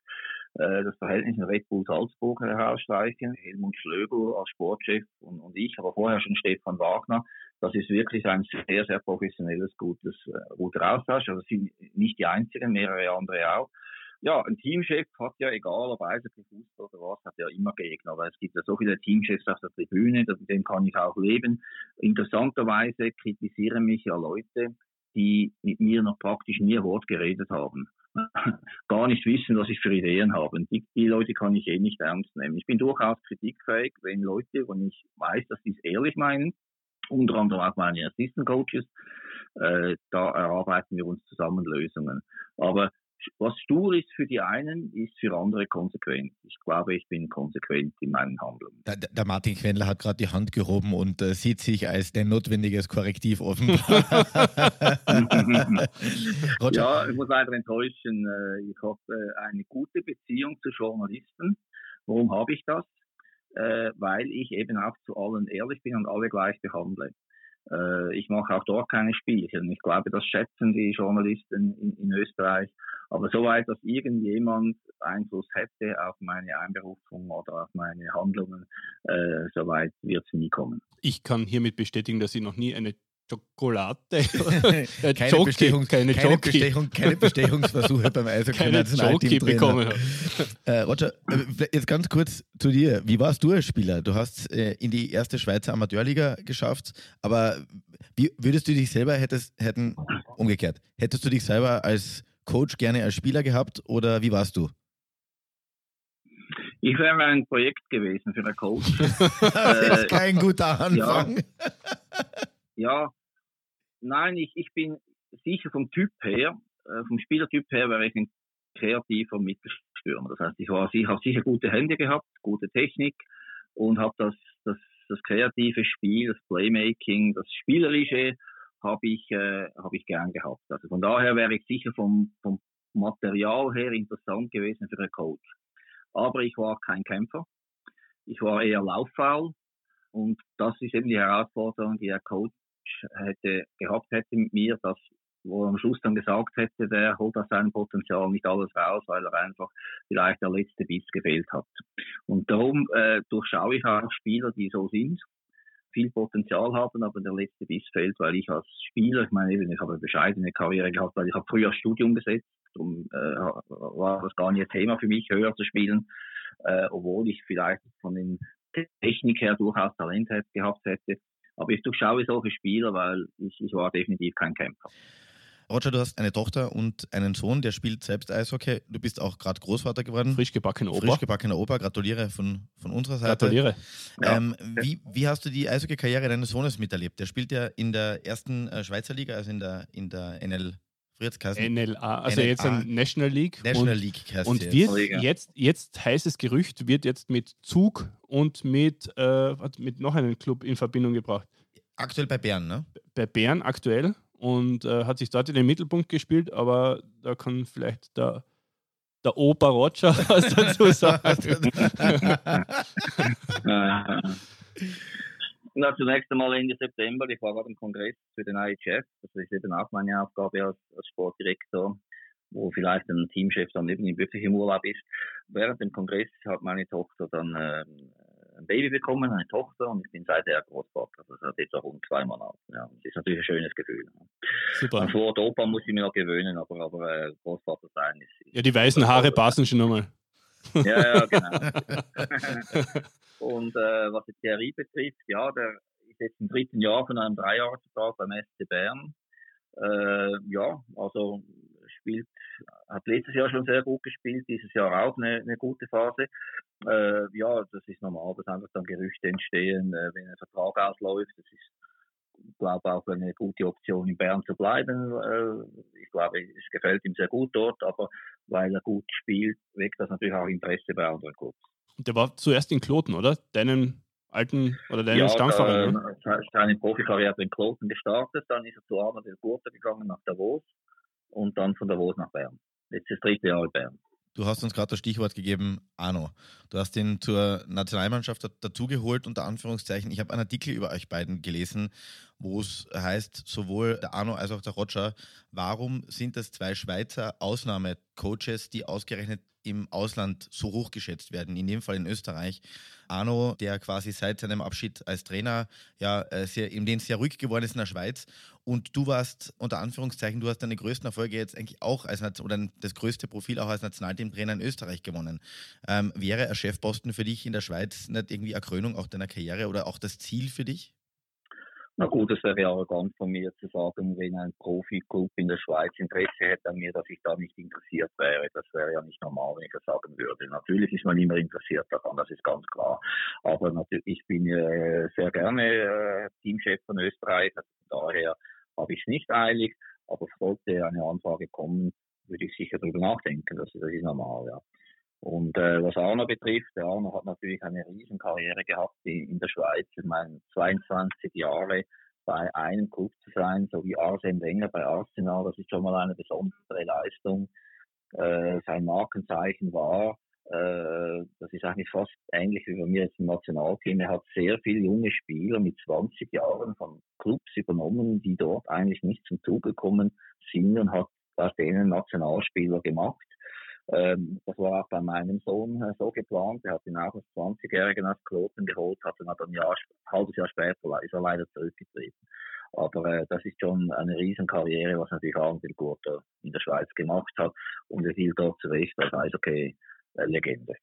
äh, das Verhältnis in Red Bull Salzburg herausstreichen. Helmut Schlögl als Sportchef und, und ich, aber vorher schon Stefan Wagner. Das ist wirklich ein sehr, sehr professionelles, gutes, äh, guter Austausch. Also sind nicht die einzigen, mehrere andere auch ja, ein Teamchef hat ja, egal ob Fußball oder was, hat ja immer Gegner, weil es gibt ja so viele Teamchefs auf der Tribüne, mit dem kann ich auch leben. Interessanterweise kritisieren mich ja Leute, die mit mir noch praktisch nie ein Wort geredet haben. Gar nicht wissen, was ich für Ideen habe. Die, die Leute kann ich eh nicht ernst nehmen. Ich bin durchaus kritikfähig, wenn Leute, und ich weiß, dass sie es ehrlich meinen, unter anderem auch meine Assistant Coaches, äh, da erarbeiten wir uns zusammen Lösungen. Aber was stur ist für die einen, ist für andere konsequent. Ich glaube, ich bin konsequent in meinen Handlungen. Der, der Martin Quendler hat gerade die Hand gehoben und äh, sieht sich als ein notwendiges Korrektiv offenbar. ja, ich muss leider enttäuschen. Äh, ich habe äh, eine gute Beziehung zu Journalisten. Warum habe ich das? Äh, weil ich eben auch zu allen ehrlich bin und alle gleich behandle. Ich mache auch dort keine Spielchen. Ich glaube, das schätzen die Journalisten in, in Österreich. Aber soweit, dass irgendjemand Einfluss hätte auf meine Einberufung oder auf meine Handlungen, äh, soweit wird es nie kommen. Ich kann hiermit bestätigen, dass ich noch nie eine Schokolade. äh, keine, Jockey, Bestechung, keine, keine, Bestechung, keine Bestechungsversuche beim Eishockey-Nationalteam bekommen. Äh, Roger, äh, jetzt ganz kurz zu dir. Wie warst du als Spieler? Du hast äh, in die erste Schweizer Amateurliga geschafft, aber wie würdest du dich selber hättest, hätten, umgekehrt, hättest du dich selber als Coach gerne als Spieler gehabt oder wie warst du? Ich wäre ein Projekt gewesen für einen Coach. das ist äh, kein guter Anfang. Ja, ja. Nein, ich, ich bin sicher vom Typ her, äh, vom Spielertyp her wäre ich ein kreativer Mittelstürmer. Das heißt, ich, ich habe sicher gute Hände gehabt, gute Technik und habe das, das, das kreative Spiel, das Playmaking, das Spielerische habe ich, äh, hab ich gern gehabt. Also von daher wäre ich sicher vom, vom Material her interessant gewesen für einen Coach. Aber ich war kein Kämpfer. Ich war eher lauffaul. Und das ist eben die Herausforderung, die der Coach hätte gehabt hätte mit mir, dass wo er am Schluss dann gesagt hätte, der holt aus seinem Potenzial nicht alles raus, weil er einfach vielleicht der letzte Biss gefehlt hat. Und darum äh, durchschaue ich auch Spieler, die so sind, viel Potenzial haben, aber der letzte Biss fehlt, weil ich als Spieler, ich meine eben, ich habe eine bescheidene Karriere gehabt, weil ich habe früher Studium gesetzt, darum äh, war das gar nicht Thema für mich, höher zu spielen, äh, obwohl ich vielleicht von den Technik her durchaus Talent gehabt hätte. Aber ich durchschaue solche Spieler, weil ich, ich war definitiv kein Kämpfer. Roger, du hast eine Tochter und einen Sohn, der spielt selbst Eishockey. Du bist auch gerade Großvater geworden. Frisch gebackener Opa. Frisch gebackener Opa. Gratuliere von, von unserer Seite. Gratuliere. Ähm, wie, wie hast du die Eishockey-Karriere deines Sohnes miterlebt? Der spielt ja in der ersten äh, Schweizer Liga, also in der, in der NL. NLA, also NLA. jetzt in National League. National und, League heißt Und wird jetzt, jetzt heißes Gerücht, wird jetzt mit Zug und mit, äh, mit noch einem Club in Verbindung gebracht. Aktuell bei Bern, ne? Bei Bern aktuell und äh, hat sich dort in den Mittelpunkt gespielt, aber da kann vielleicht der, der Opa Roger was dazu sagen. Na, zunächst einmal Ende September, ich war gerade im Kongress für den IHF, das ist eben auch meine Aufgabe als, als Sportdirektor, wo vielleicht ein Teamchef dann eben wirklich im Urlaub ist. Während dem Kongress hat meine Tochter dann äh, ein Baby bekommen, eine Tochter, und ich bin seither Großvater. Das ist jetzt auch rund zwei Monate. Ja, das ist natürlich ein schönes Gefühl. Super. An Wort Opa muss ich mir noch gewöhnen, aber, aber äh, Großvater sein ist, ist. Ja, die weißen Haare passen schon nochmal. Ja, ja, genau. und äh, was die Theorie betrifft, ja, der ist jetzt im dritten Jahr von einem Dreijahresvertrag beim SC Bern. Äh, ja, also spielt, hat letztes Jahr schon sehr gut gespielt, dieses Jahr auch eine, eine gute Phase. Äh, ja, das ist normal, dass einfach dann Gerüchte entstehen, äh, wenn ein Vertrag ausläuft. Das ist, glaube, auch eine gute Option in Bern zu bleiben. Äh, ich glaube, es gefällt ihm sehr gut dort, aber weil er gut spielt, weckt das natürlich auch Interesse bei anderen Clubs. Der war zuerst in Kloten, oder? Deinen alten oder deinen ja, Stammverein? Ja, ne? seine Profikarriere in Kloten gestartet, dann ist er zu Arnold del Gurte gegangen nach Davos und dann von Davos nach Bern. Jetzt das dritte Jahr in Bern. Du hast uns gerade das Stichwort gegeben, Arno. Du hast ihn zur Nationalmannschaft dazugeholt, unter Anführungszeichen. Ich habe einen Artikel über euch beiden gelesen, wo es heißt, sowohl der Arno als auch der Roger, warum sind das zwei Schweizer Ausnahmecoaches, die ausgerechnet im Ausland so hoch geschätzt werden, in dem Fall in Österreich. Arno, der quasi seit seinem Abschied als Trainer ja äh, sehr, in den sehr ruhig geworden ist in der Schweiz. Und du warst unter Anführungszeichen, du hast deine größten Erfolge jetzt eigentlich auch als oder das größte Profil auch als Nationalteamtrainer in Österreich gewonnen. Ähm, wäre ein Chefposten für dich in der Schweiz nicht irgendwie eine Krönung auch deiner Karriere oder auch das Ziel für dich? Na gut, es wäre arrogant von mir zu sagen, wenn ein Profi-Club in der Schweiz Interesse hätte an mir, dass ich da nicht interessiert wäre. Das wäre ja nicht normal, wenn ich das sagen würde. Natürlich ist man immer interessiert daran, das ist ganz klar. Aber natürlich, ich bin äh, sehr gerne äh, Teamchef von Österreich, also daher habe ich es nicht eilig. Aber sollte eine Anfrage kommen, würde ich sicher darüber nachdenken. Das, das ist normal, ja. Und äh, was Arno betrifft, der Arno hat natürlich eine riesen Karriere gehabt in, der Schweiz. Ich meine, 22 Jahre bei einem Club zu sein, so wie Arsene Wenger bei Arsenal, das ist schon mal eine besondere Leistung. Äh, sein Markenzeichen war, äh, das ist eigentlich fast ähnlich wie bei mir jetzt im Nationalteam. Er hat sehr viele junge Spieler mit 20 Jahren von Clubs übernommen, die dort eigentlich nicht zum Zuge gekommen sind und hat aus denen Nationalspieler gemacht. Ähm, das war auch bei meinem Sohn äh, so geplant. Er hat ihn auch als 20-Jährigen aus Kloten geholt, hat dann aber ein, Jahr, ein halbes Jahr später ist er leider zurückgetreten. Aber äh, das ist schon eine Riesenkarriere, was natürlich Arnold Gurter in der Schweiz gemacht hat. Und er gilt dort zu Recht als Eishockey-Legende.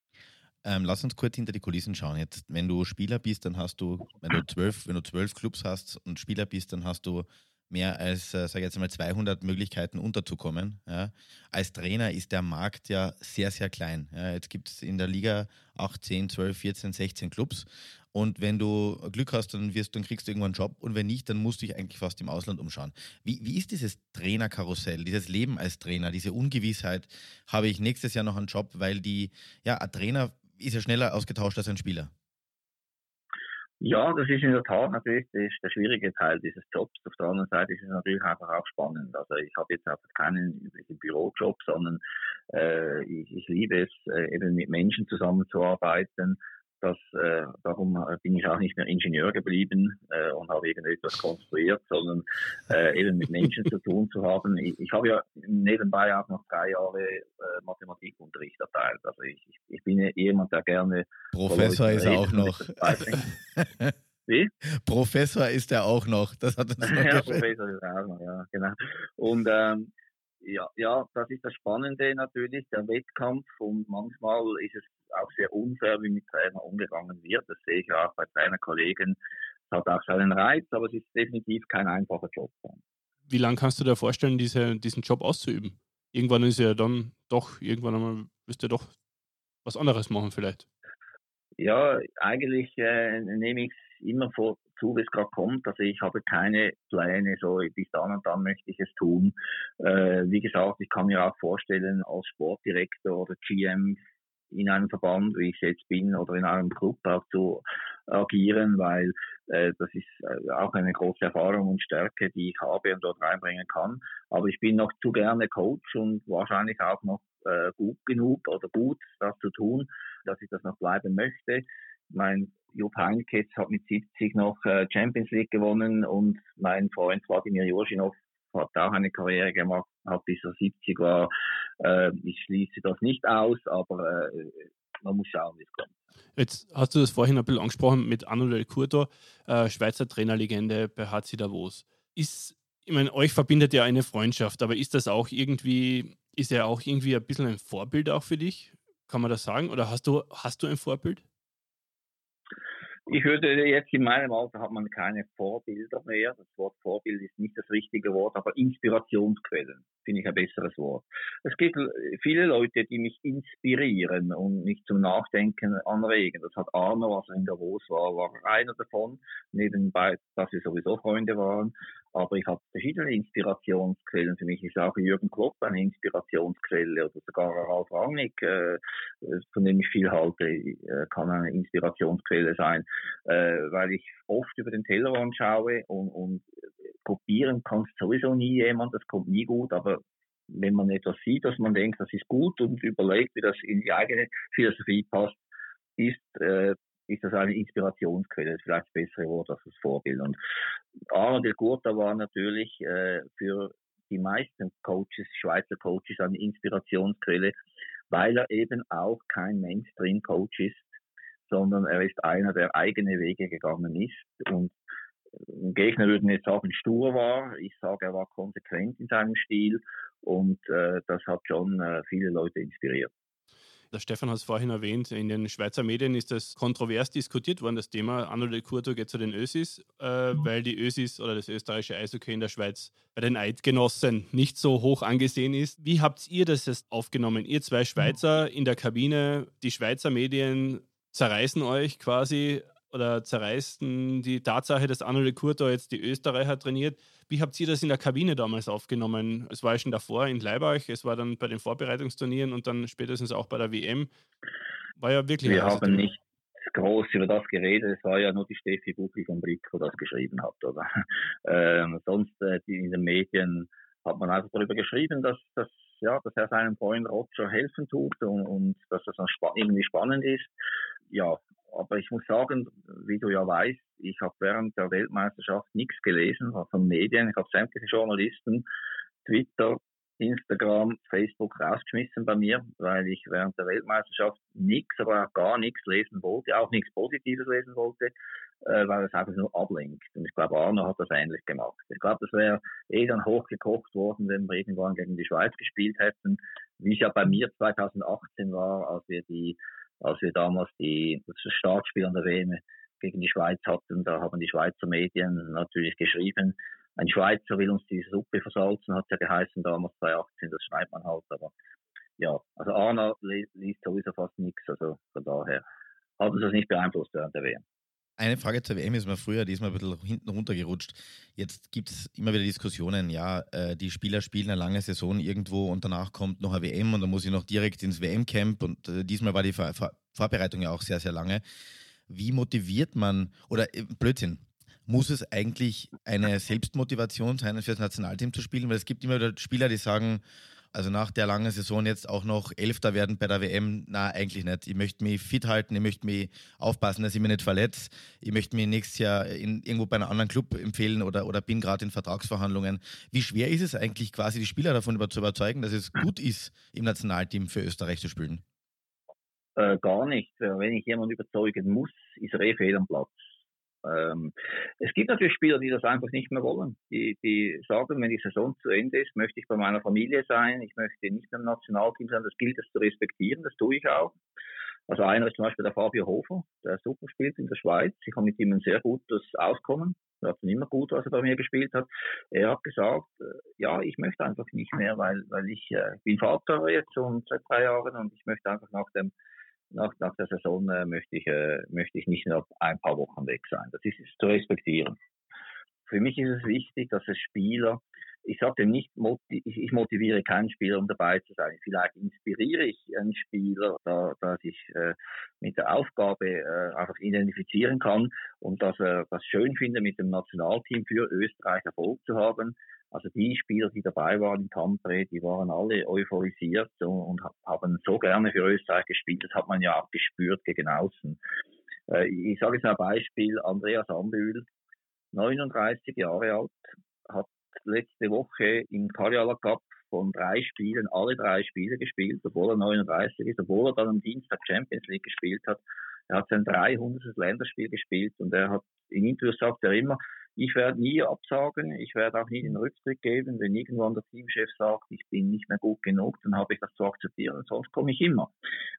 Ähm, lass uns kurz hinter die Kulissen schauen. Jetzt, wenn du Spieler bist, dann hast du, wenn du zwölf, wenn du zwölf Clubs hast und Spieler bist, dann hast du mehr als, äh, sage ich jetzt mal, 200 Möglichkeiten unterzukommen. Ja. Als Trainer ist der Markt ja sehr, sehr klein. Ja. Jetzt gibt es in der Liga 8, 10, 12, 14, 16 Clubs. Und wenn du Glück hast, dann, wirst, dann kriegst du irgendwann einen Job. Und wenn nicht, dann musst du dich eigentlich fast im Ausland umschauen. Wie, wie ist dieses Trainerkarussell, dieses Leben als Trainer, diese Ungewissheit? Habe ich nächstes Jahr noch einen Job? Weil die, ja, ein Trainer ist ja schneller ausgetauscht als ein Spieler. Ja, das ist in der Tat natürlich der, der schwierige Teil dieses Jobs. Auf der anderen Seite ist es natürlich einfach auch spannend. Also ich habe jetzt einfach keinen üblichen Bürojob, sondern äh, ich, ich liebe es, äh, eben mit Menschen zusammenzuarbeiten, das, äh, darum bin ich auch nicht mehr Ingenieur geblieben äh, und habe irgendetwas konstruiert, sondern äh, eben mit Menschen zu tun zu haben. Ich, ich habe ja nebenbei auch noch drei Jahre äh, Mathematikunterricht erteilt. Also ich, ich, bin jemand, der gerne. Professor ist er auch noch. Wie? Professor ist er auch noch. Das hat uns noch ja, Professor ist er auch noch, ja, genau. Und ähm, ja, ja, das ist das Spannende natürlich, der Wettkampf und manchmal ist es auch sehr unfair, wie mit Trainer umgegangen wird. Das sehe ich auch bei Trainerkollegen. Es hat auch seinen Reiz, aber es ist definitiv kein einfacher Job. Wie lange kannst du dir vorstellen, diese, diesen Job auszuüben? Irgendwann ist ja dann doch, irgendwann einmal wirst du doch was anderes machen vielleicht. Ja, eigentlich äh, nehme ich es immer vor, zu, wie es gerade kommt. Also ich habe keine Pläne, so bis dann und dann möchte ich es tun. Äh, wie gesagt, ich kann mir auch vorstellen, als Sportdirektor oder GM in einem Verband, wie ich jetzt bin, oder in einem Club auch zu agieren, weil äh, das ist äh, auch eine große Erfahrung und Stärke, die ich habe und dort reinbringen kann. Aber ich bin noch zu gerne Coach und wahrscheinlich auch noch äh, gut genug oder gut, das zu tun, dass ich das noch bleiben möchte. Mein Jupp Heynckes hat mit 70 noch äh, Champions League gewonnen und mein Freund Vladimir Jurschinov hat auch eine Karriere gemacht, hat bis er 70 war. Äh, ich schließe das nicht aus, aber äh, man muss schauen, wie es kommt. Jetzt hast du das vorhin ein bisschen angesprochen mit Manuel Kurto, äh, Schweizer Trainerlegende bei HC Davos. Ist, ich meine, euch verbindet ja eine Freundschaft, aber ist das auch irgendwie, ist er auch irgendwie ein bisschen ein Vorbild auch für dich? Kann man das sagen? Oder hast du, hast du ein Vorbild? Ich würde jetzt in meinem Alter hat man keine Vorbilder mehr. Das Wort Vorbild ist nicht das richtige Wort, aber Inspirationsquellen finde ich ein besseres Wort. Es gibt viele Leute, die mich inspirieren und mich zum Nachdenken anregen. Das hat Arno, als er in Davos war, war einer davon. Nebenbei, dass wir sowieso Freunde waren. Aber ich habe verschiedene Inspirationsquellen. Für mich ist auch Jürgen Klopp eine Inspirationsquelle oder sogar Ralf Rangnick, äh, von dem ich viel halte, äh, kann eine Inspirationsquelle sein, äh, weil ich oft über den Tellerrand schaue und, und kopieren kannst sowieso nie jemand, das kommt nie gut, aber wenn man etwas sieht, dass man denkt, das ist gut und überlegt, wie das in die eigene Philosophie passt, ist, äh, ist das eine Inspirationsquelle, ist vielleicht das bessere Wort als das Vorbild. Und Arno Del Gurta war natürlich äh, für die meisten Coaches, Schweizer Coaches, eine Inspirationsquelle, weil er eben auch kein Mainstream-Coach ist, sondern er ist einer, der eigene Wege gegangen ist und Gegner würden jetzt sagen, stur war. Ich sage, er war konsequent in seinem Stil und äh, das hat schon äh, viele Leute inspiriert. Der Stefan hat es vorhin erwähnt, in den Schweizer Medien ist das kontrovers diskutiert worden, das Thema Arnold de Curto geht zu den Ösis, äh, weil die Ösis oder das österreichische Eishockey in der Schweiz bei den Eidgenossen nicht so hoch angesehen ist. Wie habt ihr das jetzt aufgenommen? Ihr zwei Schweizer in der Kabine, die Schweizer Medien zerreißen euch quasi oder zerreißen die Tatsache, dass Arnold Kurto jetzt die Österreicher trainiert. Wie habt ihr das in der Kabine damals aufgenommen? Es war schon davor in Leibach, es war dann bei den Vorbereitungsturnieren und dann spätestens auch bei der WM. War ja wirklich. Wir haben nicht groß über das geredet. Es war ja nur die Steffi Buchli von Blick, die das geschrieben hat. Oder? Ähm, sonst äh, in den Medien hat man einfach darüber geschrieben, dass, dass, ja, dass er seinem Freund Roger helfen tut und, und dass das irgendwie spannend ist. Ja, aber ich muss sagen, wie du ja weißt, ich habe während der Weltmeisterschaft nichts gelesen von Medien. Ich habe sämtliche Journalisten, Twitter, Instagram, Facebook rausgeschmissen bei mir, weil ich während der Weltmeisterschaft nichts, aber auch gar nichts lesen wollte, auch nichts Positives lesen wollte, äh, weil es einfach nur ablenkt. Und ich glaube, Arno hat das ähnlich gemacht. Ich glaube, das wäre eh dann hochgekocht worden, wenn wir irgendwann gegen die Schweiz gespielt hätten, wie es ja bei mir 2018 war, als wir die als wir damals die, das Startspiel an der WM gegen die Schweiz hatten, da haben die Schweizer Medien natürlich geschrieben, ein Schweizer will uns diese Suppe versalzen, hat ja geheißen damals 2018, das schreibt man halt, aber ja, also Arna liest sowieso fast nichts, also von daher hat uns das nicht beeinflusst während der WM. Eine Frage zur WM ist mir früher, die ist mal ein bisschen hinten runtergerutscht. Jetzt gibt es immer wieder Diskussionen, ja, äh, die Spieler spielen eine lange Saison irgendwo und danach kommt noch eine WM und dann muss ich noch direkt ins WM-Camp und äh, diesmal war die Vor Vorbereitung ja auch sehr, sehr lange. wie motiviert man, oder äh, Blödsinn, muss es eigentlich eine Selbstmotivation sein, für das Nationalteam zu spielen? Weil es gibt immer wieder Spieler, die sagen, also nach der langen Saison jetzt auch noch Elfter werden bei der WM, na eigentlich nicht. Ich möchte mich fit halten, ich möchte mich aufpassen, dass ich mich nicht verletze. Ich möchte mich nächstes Jahr in, irgendwo bei einem anderen Club empfehlen oder, oder bin gerade in Vertragsverhandlungen. Wie schwer ist es eigentlich quasi, die Spieler davon zu überzeugen, dass es gut ist, im Nationalteam für Österreich zu spielen? Äh, gar nicht. Wenn ich jemanden überzeugen muss, ist er eh fehl am Platz. Ähm, es gibt natürlich Spieler, die das einfach nicht mehr wollen. Die, die sagen, wenn die Saison zu Ende ist, möchte ich bei meiner Familie sein, ich möchte nicht beim Nationalteam sein. Das gilt es zu respektieren, das tue ich auch. Also einer ist zum Beispiel der Fabio Hofer, der super spielt in der Schweiz. Ich habe mit ihm ein sehr gutes Auskommen. Er hat immer gut, was er bei mir gespielt hat. Er hat gesagt, äh, ja, ich möchte einfach nicht mehr, weil, weil ich äh, bin Vater jetzt schon seit drei Jahren und ich möchte einfach nach dem nach, nach der Saison äh, möchte, ich, äh, möchte ich nicht nur ein paar Wochen weg sein. Das ist, zu respektieren. Für mich ist es wichtig, dass es Spieler, ich sage nicht, ich motiviere keinen Spieler, um dabei zu sein. Vielleicht inspiriere ich einen Spieler, da, dass ich äh, mit der Aufgabe äh, einfach identifizieren kann und dass er das schön findet, mit dem Nationalteam für Österreich Erfolg zu haben also die Spieler, die dabei waren in Tampere, die waren alle euphorisiert und, haben so gerne für Österreich gespielt. Das hat man ja auch gespürt gegen außen. Äh, ich sage jetzt ein Beispiel, Andreas Ambühl, 39 Jahre alt, hat letzte Woche im Karjala Cup von drei Spielen alle drei Spiele gespielt, obwohl er 39 ist, obwohl er dann am Dienstag Champions League gespielt hat. Er hat sein 300. Länderspiel gespielt und er hat in Interviews sagt er immer, ich werde nie absagen, ich werde auch nie den Rücktritt geben. Wenn irgendwann der Teamchef sagt, ich bin nicht mehr gut genug, dann habe ich das zu akzeptieren, sonst komme ich immer.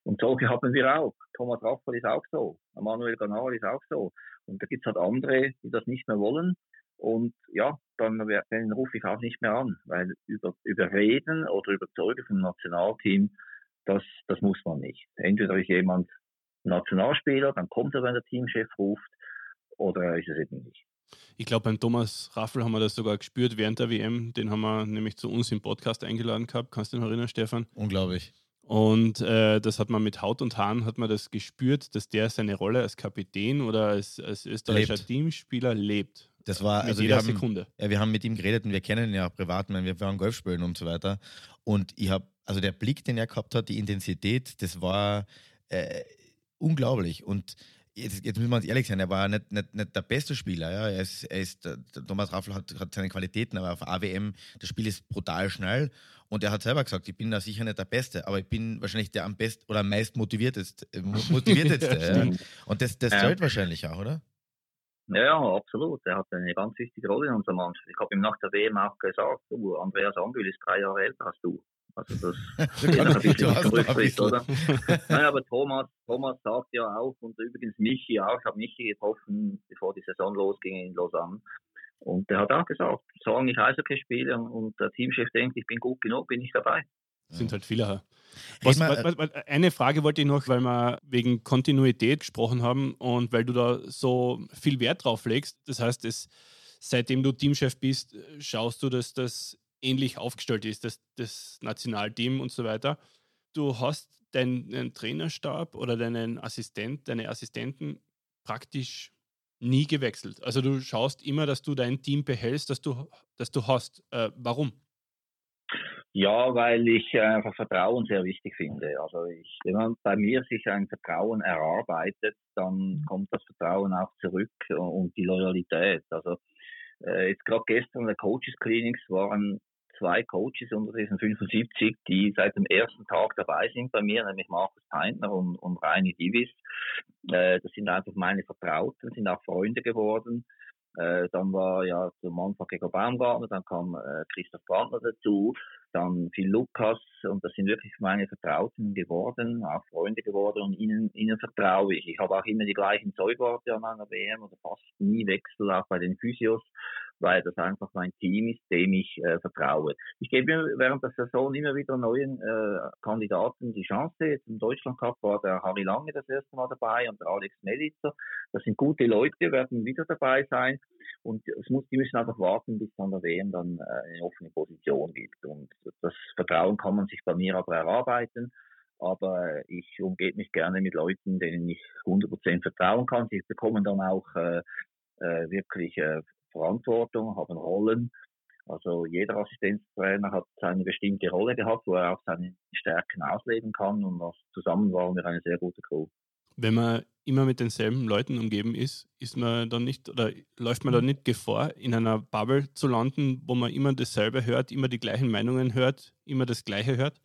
Und solche haben wir auch. Thomas Raffel ist auch so, Manuel Ganal ist auch so. Und da gibt es halt andere, die das nicht mehr wollen. Und ja, dann, dann rufe ich auch nicht mehr an, weil über, überreden oder überzeugen vom Nationalteam, das, das muss man nicht. Entweder ist jemand Nationalspieler, dann kommt er, wenn der Teamchef ruft, oder er ist es eben nicht. Ich glaube, beim Thomas Raffel haben wir das sogar gespürt während der WM. Den haben wir nämlich zu uns im Podcast eingeladen gehabt. Kannst du dich noch erinnern, Stefan? Unglaublich. Und äh, das hat man mit Haut und Haaren hat man das gespürt, dass der seine Rolle als Kapitän oder als, als österreichischer lebt. Teamspieler lebt. Das war mit also jeder wir haben, Sekunde. Ja, wir haben mit ihm geredet und wir kennen ihn ja auch privat, wenn wir waren Golf spielen und so weiter. Und ich habe, also der Blick, den er gehabt hat, die Intensität, das war äh, unglaublich. Und jetzt, jetzt müssen wir uns ehrlich sein, er war nicht, nicht, nicht der beste Spieler. Ja. Er ist, er ist, Thomas Raffel hat, hat seine Qualitäten, aber auf AWM, das Spiel ist brutal schnell. Und er hat selber gesagt, ich bin da sicher nicht der Beste, aber ich bin wahrscheinlich der am besten oder am meist motivierteste. Äh, motivierteste ja. Und das, das zählt wahrscheinlich auch, oder? Ja, absolut. Er hat eine ganz wichtige Rolle in unserer Mannschaft. Ich habe ihm nach der WM auch gesagt, du, Andreas Ambül ist drei Jahre älter als du. Also das ist ein bisschen Rückschritt, oder? Nein, aber Thomas, Thomas sagt ja auch, und übrigens Michi auch, ich habe Michi getroffen, bevor die Saison losging in Lausanne. Und der hat auch gesagt, solange ich Eishockey spiele und der Teamchef denkt, ich bin gut genug, bin ich dabei. Sind halt viele. Was, eine Frage wollte ich noch, weil wir wegen Kontinuität gesprochen haben und weil du da so viel Wert drauf legst. Das heißt, es, seitdem du Teamchef bist, schaust du, dass das ähnlich aufgestellt ist, das, das Nationalteam und so weiter. Du hast deinen Trainerstab oder deinen Assistent, deine Assistenten praktisch nie gewechselt. Also du schaust immer, dass du dein Team behältst, das du, das du hast. Äh, warum? Ja, weil ich einfach Vertrauen sehr wichtig finde. Also ich, wenn man bei mir sich ein Vertrauen erarbeitet, dann kommt das Vertrauen auch zurück und die Loyalität. Also äh, jetzt gerade gestern der Coaches Clinics waren zwei Coaches unter diesen 75, die seit dem ersten Tag dabei sind bei mir, nämlich Markus Peintner und, und Reini Divis. Äh, das sind einfach meine Vertrauten, sind auch Freunde geworden. Äh, dann war ja zum Anfang Gregor Baumgartner, dann kam äh, Christoph Brandner dazu, dann Phil Lukas und das sind wirklich meine Vertrauten geworden, auch Freunde geworden und ihnen, ihnen vertraue ich. Ich habe auch immer die gleichen Zeugworte an einer WM oder fast nie Wechsel, auch bei den Physios weil das einfach mein Team ist, dem ich äh, vertraue. Ich gebe während der Saison immer wieder neuen äh, Kandidaten die Chance. Jetzt im Deutschland Cup war der Harry Lange das erste Mal dabei und der Alex Melitzer. Das sind gute Leute, werden wieder dabei sein. Und es muss, die müssen einfach warten, bis dann der WM dann äh, eine offene Position gibt. Und das Vertrauen kann man sich bei mir aber erarbeiten. aber ich umgebe mich gerne mit Leuten, denen ich 100% vertrauen kann. Sie bekommen dann auch äh, äh, wirklich äh, Verantwortung, haben Rollen. Also jeder Assistenztrainer hat seine bestimmte Rolle gehabt, wo er auch seine Stärken ausleben kann und zusammen waren wir eine sehr gute Crew. Wenn man immer mit denselben Leuten umgeben ist, ist man dann nicht oder läuft man dann nicht Gefahr, in einer Bubble zu landen, wo man immer dasselbe hört, immer die gleichen Meinungen hört, immer das Gleiche hört?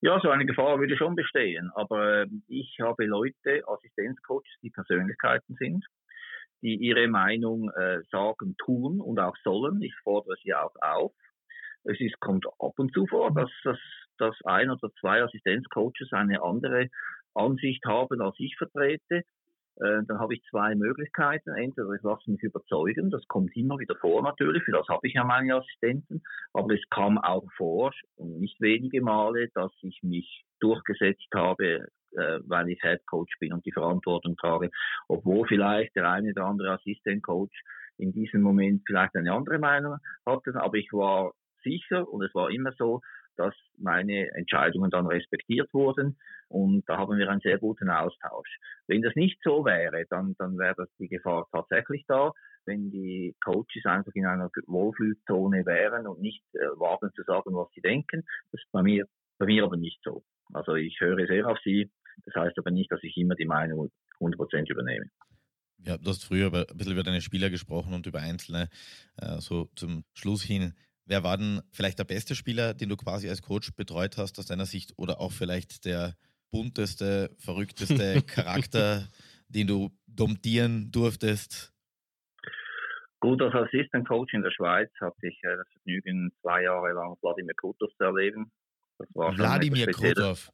Ja, so eine Gefahr würde schon bestehen. Aber ähm, ich habe Leute, Assistenzcoaches, die Persönlichkeiten sind, die ihre Meinung äh, sagen, tun und auch sollen. Ich fordere sie auch auf. Es ist, kommt ab und zu vor, dass, dass, dass ein oder zwei Assistenzcoaches eine andere Ansicht haben, als ich vertrete. Äh, dann habe ich zwei Möglichkeiten. Entweder ich lasse mich überzeugen, das kommt immer wieder vor natürlich, für das habe ich ja meine Assistenten, aber es kam auch vor, und nicht wenige Male, dass ich mich durchgesetzt habe, äh, weil ich Head Coach bin und die Verantwortung trage, obwohl vielleicht der eine oder andere Assistent Coach in diesem Moment vielleicht eine andere Meinung hatte, aber ich war sicher und es war immer so, dass meine Entscheidungen dann respektiert wurden und da haben wir einen sehr guten Austausch. Wenn das nicht so wäre, dann, dann wäre das die Gefahr tatsächlich da, wenn die Coaches einfach in einer Wohlfühlzone wären und nicht äh, wagen zu sagen, was sie denken. Das ist bei mir, bei mir aber nicht so. Also ich höre sehr auf sie. Das heißt aber nicht, dass ich immer die Meinung 100% übernehme. Ja, du hast früher ein bisschen über deine Spieler gesprochen und über einzelne, äh, so zum Schluss hin. Wer war denn vielleicht der beste Spieler, den du quasi als Coach betreut hast aus deiner Sicht oder auch vielleicht der bunteste, verrückteste Charakter, den du domptieren durftest? Gut, als Assistant Coach in der Schweiz hatte ich äh, das Vergnügen, zwei Jahre lang Wladimir Kutov zu erleben. Das war Wladimir Kutov.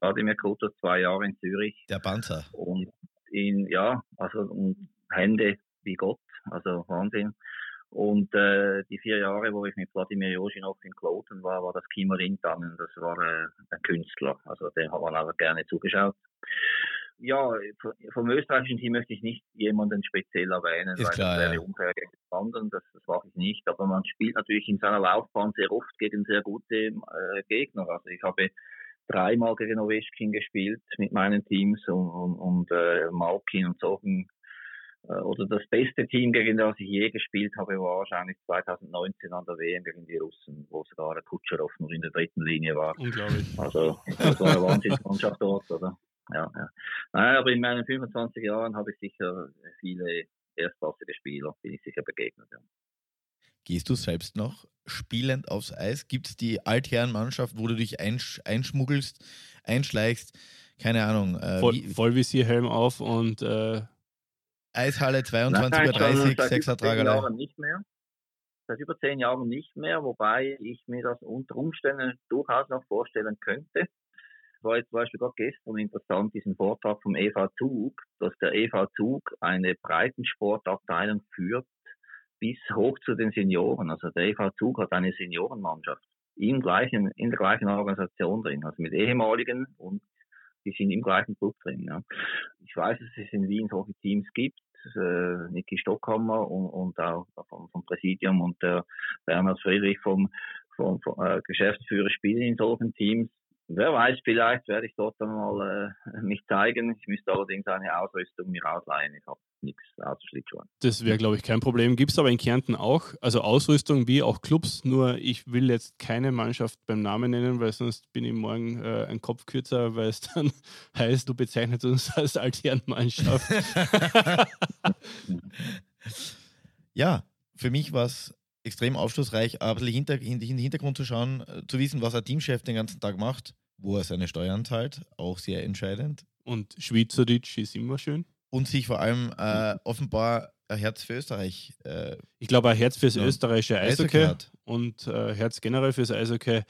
Wladimir Kutov, zwei Jahre in Zürich. Der Panzer. Und ihn, ja, also Hände wie Gott, also Wahnsinn. Und äh, die vier Jahre, wo ich mit Vladimir Joschinov in Kloten war, war das Kimo Rintanen. Das war äh, ein Künstler. Also den hat man aber gerne zugeschaut. Ja, vom österreichischen Team möchte ich nicht jemanden speziell erwähnen, Ist weil klar, das wäre ja. unfair gegen anderen, das, das mache ich nicht. Aber man spielt natürlich in seiner Laufbahn sehr oft gegen sehr gute äh, Gegner. Also ich habe dreimal gegen Ovechkin gespielt mit meinen Teams und, und, und äh, Malkin und so äh, oder das beste Team, gegen das ich je gespielt habe, war wahrscheinlich 2019 an der WM gegen die Russen, wo sogar der Kutscherow nur in der dritten Linie war. Unglaublich. Also, das war eine Wahnsinnsmannschaft dort, oder? Ja, ja. Nein, aber in meinen 25 Jahren habe ich sicher viele erstklassige Spieler, bin ich sicher begegnet, ja. Gehst du selbst noch spielend aufs Eis? Gibt es die Altherrenmannschaft, wo du dich einsch einschmuggelst, einschleichst? Keine Ahnung. Äh, Voll, Vollvisierhelm auf und äh, Eishalle 22 über 30, Sechsertragerlei. Jahren nicht mehr. Seit über zehn Jahren nicht mehr, wobei ich mir das unter Umständen durchaus noch vorstellen könnte. War jetzt zum Beispiel gerade gestern interessant, diesen Vortrag vom EV Zug, dass der EV Zug eine Breitensportabteilung führt bis hoch zu den Senioren. Also der EV Zug hat eine Seniorenmannschaft im gleichen, in der gleichen Organisation drin, also mit ehemaligen und die sind im gleichen Club drin. Ja. Ich weiß, dass es in Wien solche Teams gibt, äh, Niki Stockhammer und, und auch vom, vom Präsidium und der Bernhard Friedrich vom, vom, vom äh, Geschäftsführer spielen in solchen Teams. Wer weiß, vielleicht werde ich dort dann mal äh, mich zeigen. Ich müsste allerdings eine Ausrüstung mir ausleihen. Ich habe nichts auszuschlittschuhen. Das wäre, glaube ich, kein Problem. Gibt es aber in Kärnten auch, also Ausrüstung wie auch Clubs, nur ich will jetzt keine Mannschaft beim Namen nennen, weil sonst bin ich morgen äh, ein Kopf kürzer, weil es dann heißt, du bezeichnest uns als Altherrenmannschaft. ja, für mich war es extrem aufschlussreich, aber in den Hintergrund zu schauen, äh, zu wissen, was ein Teamchef den ganzen Tag macht, wo er seine Steuern zahlt, auch sehr entscheidend. Und Schweizerdeutsch ist immer schön. Und sich vor allem äh, offenbar ein Herz für Österreich. Äh, ich glaube, ein Herz fürs ja. österreichische Eishockey, Eishockey und äh, Herz generell fürs Eishockey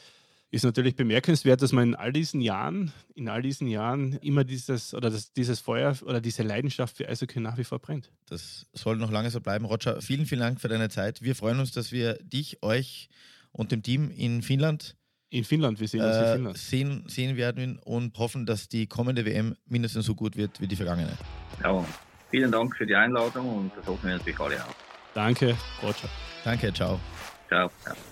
ist natürlich bemerkenswert, dass man in all diesen Jahren, in all diesen Jahren immer dieses oder das, dieses Feuer oder diese Leidenschaft für Eishockey nach wie vor brennt. Das soll noch lange so bleiben. Roger, vielen, vielen Dank für deine Zeit. Wir freuen uns, dass wir dich, euch und dem Team in Finnland in Finnland, wir sehen uns äh, in Finnland. Sehen, sehen werden und hoffen, dass die kommende WM mindestens so gut wird wie die vergangene. Ja, vielen Dank für die Einladung und das hoffen wir natürlich alle auch. Danke, Roger. Danke, ciao. Ciao. ciao.